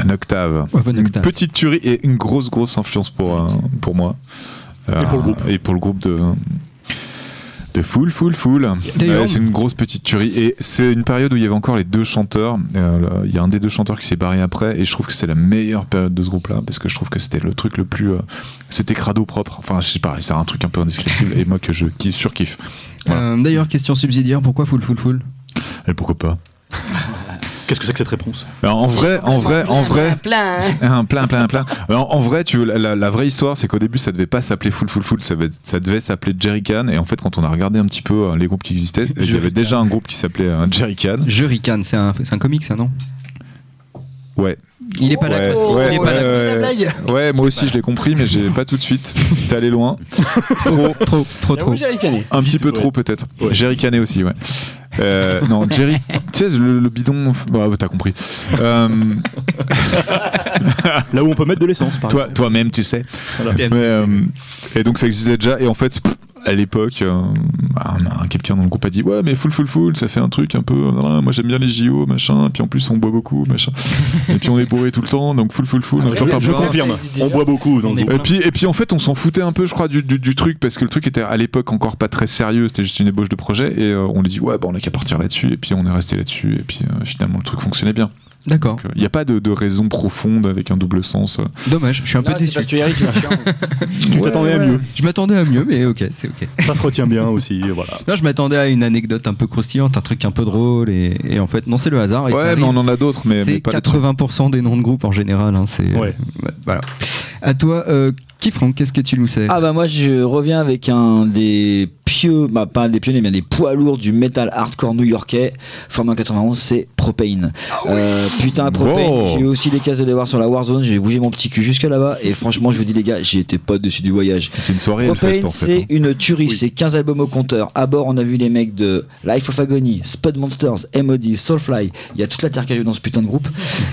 [SPEAKER 5] an octave. Petite tuerie et une grosse, grosse influence pour, euh, pour moi.
[SPEAKER 2] Et pour le groupe.
[SPEAKER 5] Et pour le groupe de. De full, full, full. C'est une grosse petite tuerie. Et c'est une période où il y avait encore les deux chanteurs. Euh, Il y a un des deux chanteurs qui s'est barré après. Et je trouve que c'est la meilleure période de ce groupe-là. Parce que je trouve que c'était le truc le plus. euh, c'était crado propre. Enfin, je sais pas, c'est un truc un peu indescriptible. et moi que je kiffe, surkiffe. Voilà.
[SPEAKER 6] Euh, D'ailleurs, question subsidiaire, pourquoi full, full, full
[SPEAKER 5] Et pourquoi pas
[SPEAKER 2] Qu'est-ce que c'est que cette réponse?
[SPEAKER 5] Alors, en vrai, en vrai, en vrai,
[SPEAKER 10] Plein.
[SPEAKER 5] un plein, plein, plein. Alors, en vrai, tu veux, la, vraie histoire, c'est qu'au début, ça devait pas s'appeler Full Full Full, ça, devait- ça devait s'appeler Jerrycan. Et en fait, quand on a regardé un petit peu euh, les groupes qui existaient, il y avait
[SPEAKER 6] Jerrycan.
[SPEAKER 5] déjà un groupe qui s'appelait euh, Jerrycan.
[SPEAKER 6] Je ricane, c'est un, c'est un comic ça, non?
[SPEAKER 9] Ouais.
[SPEAKER 6] Il est pas là,
[SPEAKER 9] ouais,
[SPEAKER 6] Krusty,
[SPEAKER 9] ouais,
[SPEAKER 6] il est pas
[SPEAKER 9] ouais,
[SPEAKER 6] là.
[SPEAKER 9] ouais,
[SPEAKER 10] la blague.
[SPEAKER 9] ouais, moi aussi je l'ai compris, mais j'ai pas tout de suite. T'es allé loin. Trop,
[SPEAKER 6] Trop, trop, trop.
[SPEAKER 9] Un petit peu
[SPEAKER 2] ouais.
[SPEAKER 9] trop peut-être. Jerry Canet aussi, ouais. Euh, non, Jerry, tu sais, le, le bidon. Bah, t'as compris. Euh,
[SPEAKER 2] Là où on peut mettre de l'essence, par
[SPEAKER 9] toi,
[SPEAKER 2] exemple.
[SPEAKER 9] toi-même, tu sais.
[SPEAKER 2] Voilà.
[SPEAKER 9] Mais, euh, et donc ça existait déjà. Et en fait, pff, à l'époque, euh, un- un- quelqu'un dans le groupe a dit Ouais, mais full, full, full, ça fait un truc un peu. moi j'aime bien les JO, machin. Et puis en plus, on boit beaucoup, machin. et puis on est bourré tout le temps, donc full, full, full.
[SPEAKER 10] Ah,
[SPEAKER 2] Je
[SPEAKER 9] boire.
[SPEAKER 2] confirme, on boit beaucoup. Donc,
[SPEAKER 9] Et puis, et puis en fait, on s'en foutait un peu, je crois, du, du, du truc, parce que le truc était à l'époque encore pas très sérieux, c'était juste une ébauche de projet, et euh, on lui dit, ouais, bah, on a qu'à partir là-dessus, et puis on est resté là-dessus, et puis euh, finalement le truc fonctionnait bien.
[SPEAKER 6] D'accord.
[SPEAKER 9] Il n'y a pas de, de raison profonde avec un double sens. euh.
[SPEAKER 6] Dommage, je suis un peu
[SPEAKER 10] Non,
[SPEAKER 6] déçu.
[SPEAKER 10] parce que Eric, il est chiant.
[SPEAKER 2] tu t'attendais à mieux.
[SPEAKER 6] Je m'attendais à mieux, mais ok, c'est ok.
[SPEAKER 2] Ça se retient bien aussi, voilà.
[SPEAKER 6] Non, je m'attendais à une anecdote un peu croustillante, un truc un peu drôle, et, et en fait, non, c'est le hasard. et
[SPEAKER 9] Ouais, mais on en a d'autres, mais, mais
[SPEAKER 6] C'est
[SPEAKER 9] pas les trucs.
[SPEAKER 6] 80% des noms de groupes en général. Hein, c'est
[SPEAKER 2] Ouais.
[SPEAKER 6] euh, voilà. À toi, euh, qui Franck, qu'est-ce que tu nous sais
[SPEAKER 7] Ah bah moi je reviens avec un des pieux, bah pas un des pionniers mais des poids lourds du metal hardcore new-yorkais formé en 91 c'est Propane. Euh, putain Propane,
[SPEAKER 9] Bon.
[SPEAKER 7] j'ai eu aussi des cases de devoir sur la Warzone, j'ai bougé mon petit cul jusque là-bas et franchement je vous dis les gars, j'ai été pas dessus du voyage.
[SPEAKER 9] C'est une soirée
[SPEAKER 7] Propane
[SPEAKER 9] en fait.
[SPEAKER 7] c'est
[SPEAKER 9] hein.
[SPEAKER 7] une tuerie, c'est 15 albums au compteur. À bord on a vu les mecs de Life of Agony, Spud Monsters, MOD, Soulfly, il y a toute la terre qui a joué dans ce putain de groupe.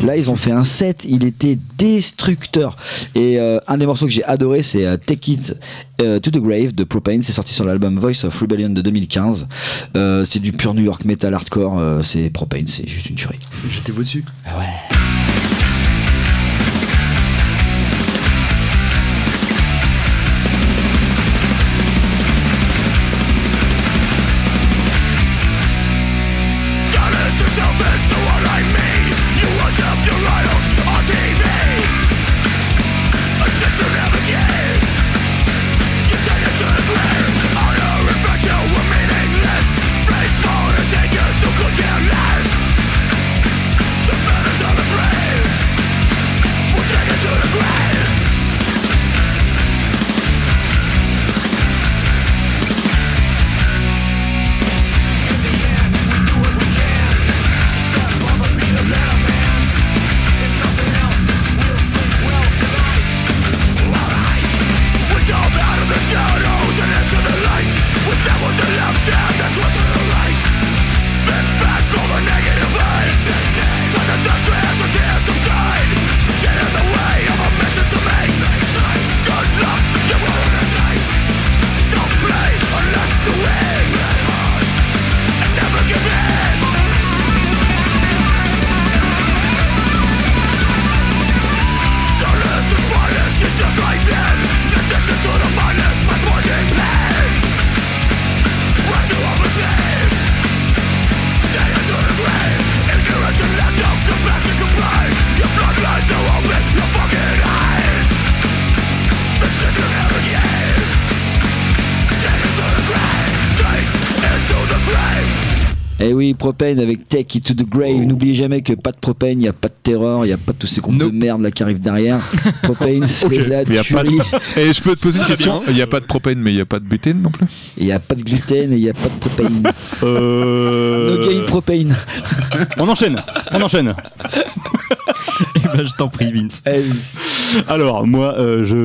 [SPEAKER 7] Là ils ont fait un set, il était destructeur. Et euh, un des morceaux que j'ai adoré, c'est euh, Take It euh, to the Grave de Propane. C'est sorti sur l'album Voice of Rebellion de 2015. Euh, c'est du pur New York metal hardcore. c'est Propane, c'est juste une tuerie.
[SPEAKER 10] Jetez-vous dessus.
[SPEAKER 7] Ah ouais. Eh oui, Propane avec Take It to the Grave. N'oubliez jamais que pas de Propane, il n'y a pas de terreur, il n'y a pas de tous ces groupes
[SPEAKER 6] Nope.
[SPEAKER 7] de merde là qui arrivent derrière. Propane, c'est
[SPEAKER 9] Ok.
[SPEAKER 7] la
[SPEAKER 9] y a pas de-
[SPEAKER 7] tuerie.
[SPEAKER 9] Et je peux te poser une
[SPEAKER 2] Très
[SPEAKER 9] question. Il n'y a pas de propane, mais il n'y a pas de butane non plus
[SPEAKER 7] Il n'y a pas de gluten et il n'y a pas de propane.
[SPEAKER 2] Euh...
[SPEAKER 7] No gain propane.
[SPEAKER 2] On enchaîne, on enchaîne.
[SPEAKER 6] Eh ben, je t'en prie, Vince.
[SPEAKER 7] Eh.
[SPEAKER 2] Alors, moi, euh, je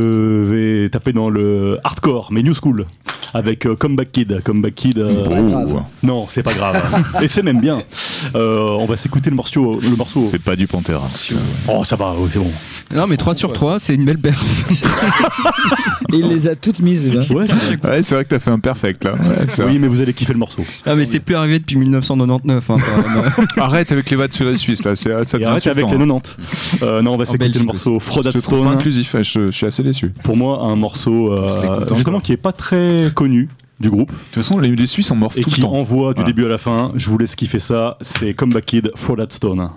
[SPEAKER 2] vais taper dans le hardcore, mais new school, avec euh, Comeback Kid. Comeback Kid. euh,
[SPEAKER 7] C'est pas grave.
[SPEAKER 2] Non, c'est pas grave. Et c'est même bien. Euh, on va s'écouter le morceau. Le morceau.
[SPEAKER 9] C'est pas du Pantera.
[SPEAKER 2] Oh, ça va, c'est bon.
[SPEAKER 6] Non, mais 3 sur 3, c'est une belle perf.
[SPEAKER 7] Et il les a toutes mises, gars.
[SPEAKER 2] Ouais, c'est-
[SPEAKER 9] Ouais, c'est vrai que t'as fait un perfect là. Ouais,
[SPEAKER 2] oui, mais vous allez kiffer le morceau.
[SPEAKER 6] Ah, mais c'est plus arrivé depuis 1999. hein.
[SPEAKER 9] Arrête avec les vannes sur la Suisse là, ça
[SPEAKER 2] Et
[SPEAKER 9] devient
[SPEAKER 2] arrête avec les
[SPEAKER 9] insultant, hein.
[SPEAKER 2] 90. Euh, non, on va s'écouter le morceau Fraud
[SPEAKER 9] Je
[SPEAKER 2] at
[SPEAKER 9] te trouve pas
[SPEAKER 2] Stone.
[SPEAKER 9] inclusif, je, je suis assez déçu. De
[SPEAKER 2] Pour moi, un morceau euh, justement qui est pas très connu du groupe
[SPEAKER 9] toute façon, les, les Suisses sont morts
[SPEAKER 2] et
[SPEAKER 9] tout le
[SPEAKER 2] qui
[SPEAKER 9] temps.
[SPEAKER 2] envoie du
[SPEAKER 9] Voilà.
[SPEAKER 2] début à la fin. Je vous laisse kiffer ça. C'est Comeback Kid, at Stone.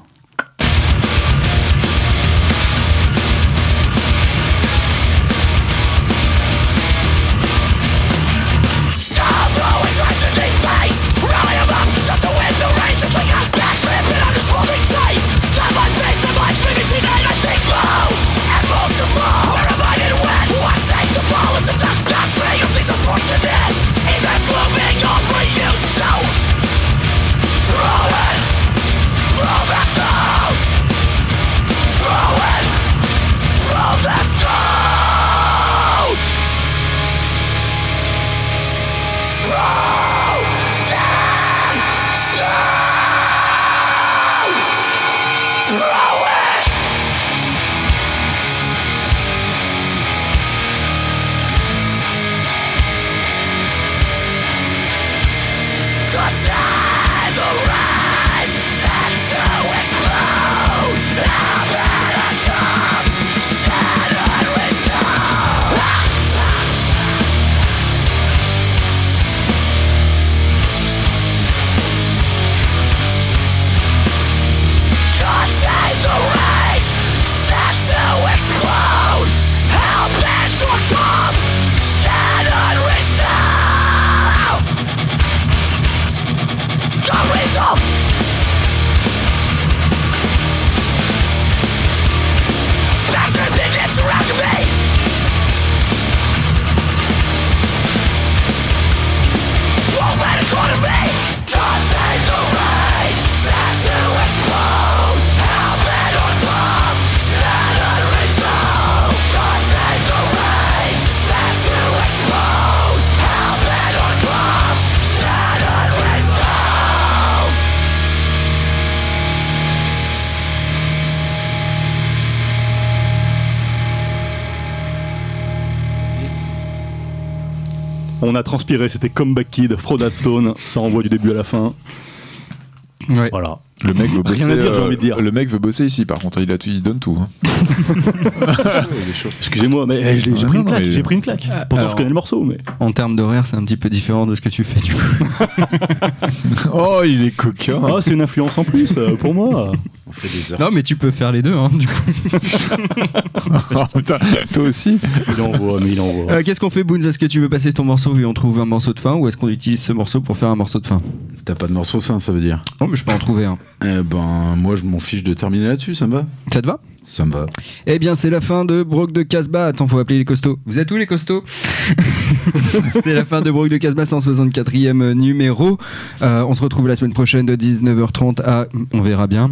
[SPEAKER 2] A transpiré, c'était Comeback Kid, Frodad Stone, ça envoie du début à la fin.
[SPEAKER 6] Ouais.
[SPEAKER 2] Voilà.
[SPEAKER 9] Le mec veut bosser.
[SPEAKER 2] Rien à dire, j'ai
[SPEAKER 9] euh,
[SPEAKER 2] envie de dire.
[SPEAKER 9] Le mec veut bosser ici, par contre, il, a tout, il donne tout. hein.
[SPEAKER 2] Excusez-moi, mais eh, j'ai pris j'ai pris une claque. Pourtant,
[SPEAKER 6] alors-
[SPEAKER 2] je connais le morceau, mais.
[SPEAKER 6] En termes d'horaire, c'est un petit peu différent de ce que tu fais du coup.
[SPEAKER 9] Oh, il est coquin.
[SPEAKER 2] Ah, c'est une influence en plus euh, pour moi.
[SPEAKER 8] On fait des heures.
[SPEAKER 6] Non, mais tu peux faire les deux, hein, du coup.
[SPEAKER 9] Oh, putain, toi aussi
[SPEAKER 2] Il envoie, mais il envoie.
[SPEAKER 6] Euh, Qu'est-ce qu'on fait, Boons? Est-ce que tu veux passer ton morceau et on trouve un morceau de fin ou est-ce qu'on utilise ce morceau pour faire un morceau de fin?
[SPEAKER 8] T'as pas de morceau fin, ça veut dire
[SPEAKER 6] Non, mais je peux en trouver un.
[SPEAKER 8] Eh ben, moi, je m'en fiche de terminer là-dessus, ça me va
[SPEAKER 6] Ça te va?
[SPEAKER 8] Ça me va.
[SPEAKER 6] Eh bien, c'est la fin de Brock de Casbah. Attends, faut appeler les costauds. Vous êtes où les costauds? C'est la fin de Brock de Casbah, 164e numéro. Euh, on se retrouve la semaine prochaine de 19h30 à. On verra bien.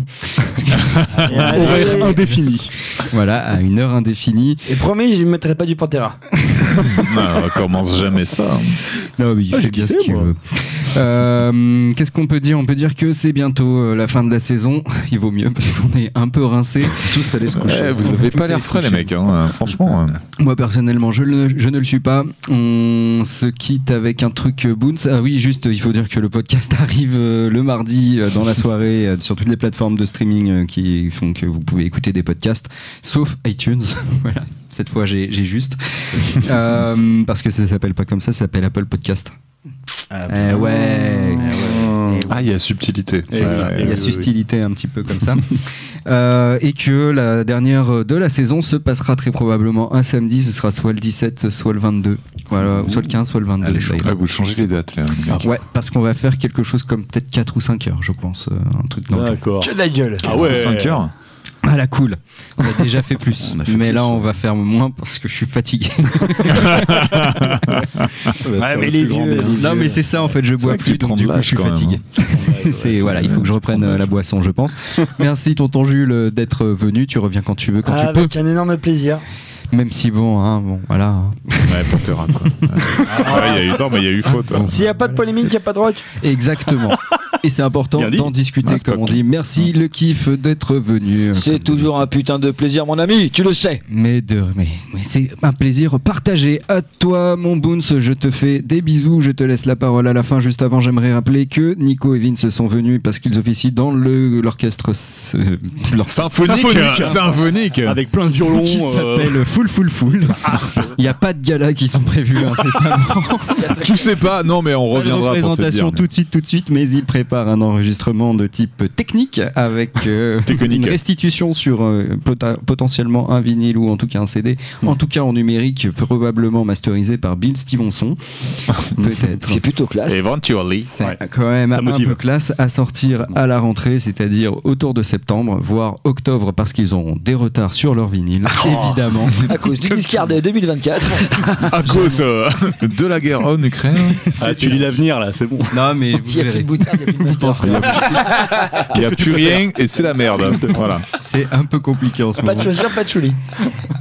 [SPEAKER 2] Horaire indéfini.
[SPEAKER 6] Voilà, à une heure indéfinie.
[SPEAKER 10] Et promis, je ne mettrai pas du Pantera.
[SPEAKER 9] Non, on commence jamais ça.
[SPEAKER 6] Non, oui, il
[SPEAKER 2] Ah,
[SPEAKER 6] fait
[SPEAKER 2] j'ai
[SPEAKER 6] bien
[SPEAKER 2] kiffé,
[SPEAKER 6] ce qu'il veut. Euh, Qu'est-ce qu'on peut dire? On peut dire que c'est bientôt euh, la fin de la saison. Il vaut mieux parce qu'on est un peu rincé.
[SPEAKER 8] Tous aller se coucher.
[SPEAKER 9] Ouais, vous avez
[SPEAKER 6] Tous
[SPEAKER 9] pas l'air frais, les mecs, hein, franchement. hein.
[SPEAKER 6] Moi personnellement, je, ne- je ne le suis pas. On se quitte avec un truc euh, Boons. Ah oui, juste, il faut dire que le podcast arrive le mardi dans la soirée sur toutes les plateformes de streaming qui font que vous pouvez écouter des podcasts, sauf iTunes. voilà. Cette fois, j'ai juste. Euh, parce que ça s'appelle pas comme ça, ça s'appelle Apple Podcast.
[SPEAKER 8] Ah,
[SPEAKER 6] Eh ouais.
[SPEAKER 9] Ah, il y a subtilité.
[SPEAKER 6] Il y a
[SPEAKER 9] ouais.
[SPEAKER 6] sustilité un petit peu comme ça. Euh, et que la dernière de la saison se passera très probablement un samedi, ce sera soit le 17, soit le 22. Voilà, soit le 15, soit le 22.
[SPEAKER 8] Allez,
[SPEAKER 9] vous changez les dates, là. les mecs.
[SPEAKER 6] Ouais, parce qu'on va faire quelque chose comme peut-être 4 ou 5 heures, je pense. euh, un truc.
[SPEAKER 2] D'accord.
[SPEAKER 10] Que de la gueule.
[SPEAKER 2] Ah ouais.
[SPEAKER 9] 5 heures
[SPEAKER 6] Ah la cool. On a déjà fait plus.
[SPEAKER 8] On a fait
[SPEAKER 6] mais
[SPEAKER 8] plus,
[SPEAKER 6] là, on
[SPEAKER 8] ouais.
[SPEAKER 6] va faire moins parce que je suis fatigué.
[SPEAKER 10] Ouais, mais les vieux, les
[SPEAKER 6] non, mais c'est ça en fait, je bois plus, donc du coup, je suis fatigué. c'est voilà, il faut que je reprenne euh, la boisson, je pense. Merci, tonton Jules, d'être venu. Tu reviens quand tu veux, quand tu peux.
[SPEAKER 10] Avec un énorme plaisir.
[SPEAKER 6] Même si bon, hein, bon, voilà. hein.
[SPEAKER 9] Ouais, Pantera, quoi. Ouais, il y a eu, non, mais il y a eu faute. hein.
[SPEAKER 10] S'il n'y a pas de polémique, il n'y a pas de rock.
[SPEAKER 6] Exactement. Et c'est important
[SPEAKER 2] Bien dit.
[SPEAKER 6] d'en discuter,
[SPEAKER 9] Ah, c'est
[SPEAKER 6] comme
[SPEAKER 9] pas
[SPEAKER 6] on dit. Merci le kiff d'être venu.
[SPEAKER 7] C'est toujours un putain de plaisir, mon ami, tu le sais.
[SPEAKER 6] Mais, de, mais, mais c'est un plaisir partagé. À toi, mon Boons, je te fais des bisous. Je te laisse la parole à la fin. Juste avant, j'aimerais rappeler que Nico et Vince sont venus parce qu'ils officient dans le- l'orchestre. euh,
[SPEAKER 9] Symphonique, symphonique.
[SPEAKER 2] Avec plein de violons.
[SPEAKER 6] qui
[SPEAKER 2] euh,
[SPEAKER 6] s'appelle Full Full Full. Il n'y a pas de galas qui sont prévus incessamment.
[SPEAKER 9] Tu sais pas, non, mais on
[SPEAKER 6] Pas de
[SPEAKER 9] reviendra pour te
[SPEAKER 6] représentation tout de suite, tout de suite, mais il prépare un enregistrement de type technique avec euh,
[SPEAKER 9] Technique.
[SPEAKER 6] une restitution sur euh, potentiellement un vinyle ou en tout cas un CD, en tout cas en numérique, probablement masterisé par Bill Stevenson, peut-être.
[SPEAKER 7] C'est plutôt classe.
[SPEAKER 9] Eventually.
[SPEAKER 6] C'est
[SPEAKER 2] Ouais.
[SPEAKER 6] quand même
[SPEAKER 2] Ça
[SPEAKER 6] un
[SPEAKER 2] motive.
[SPEAKER 6] peu classe à sortir à la rentrée, c'est-à-dire autour de septembre, voire octobre, parce qu'ils auront des retards sur leur vinyle, évidemment.
[SPEAKER 7] À cause du discard de 2024.
[SPEAKER 9] À cause euh, de la guerre en Ukraine.
[SPEAKER 2] Ah, tu lis l'avenir là, c'est bon.
[SPEAKER 6] Non, mais vous
[SPEAKER 7] Il y a plus de boutade, il y a plus de master.
[SPEAKER 9] Il n'y a plus rien et c'est la merde. Voilà.
[SPEAKER 6] C'est un peu compliqué en ce
[SPEAKER 10] Pas
[SPEAKER 6] moment.
[SPEAKER 10] de chaussures, pas de chouli.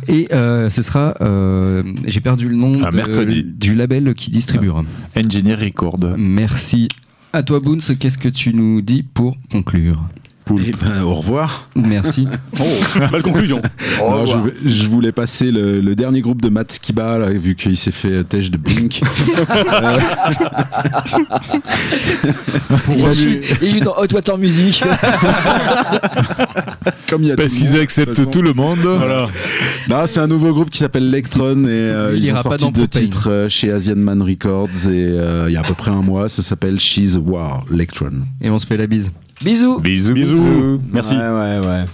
[SPEAKER 6] Et euh, ce sera, euh, j'ai perdu le nom de- du label qui distribuera.
[SPEAKER 9] Engineer Record.
[SPEAKER 6] Merci. À toi, Boons, qu'est-ce que tu nous dis pour conclure?
[SPEAKER 8] Eh ben, au revoir.
[SPEAKER 6] Merci.
[SPEAKER 2] Oh, belle conclusion.
[SPEAKER 8] Non, je, je voulais passer le, le dernier groupe de Matt Skiba, là, vu qu'il s'est fait tèche de Blink. Euh,
[SPEAKER 7] Il il joue dans Hot Water Music.
[SPEAKER 8] comme il y a
[SPEAKER 9] Parce
[SPEAKER 8] tout le
[SPEAKER 9] qu'ils acceptent tout le monde.
[SPEAKER 2] Voilà.
[SPEAKER 8] C'est un nouveau groupe qui s'appelle Lectron et euh,
[SPEAKER 6] Il
[SPEAKER 8] ils ont sorti deux titres euh, chez Asian Man Records et euh, il y a à peu près un mois. Ça s'appelle She's a War, Lectron.
[SPEAKER 6] Et on se fait la bise.
[SPEAKER 7] Bisous.
[SPEAKER 9] Bisous,
[SPEAKER 2] Bisous. Merci.
[SPEAKER 10] Ouais, ouais, ouais.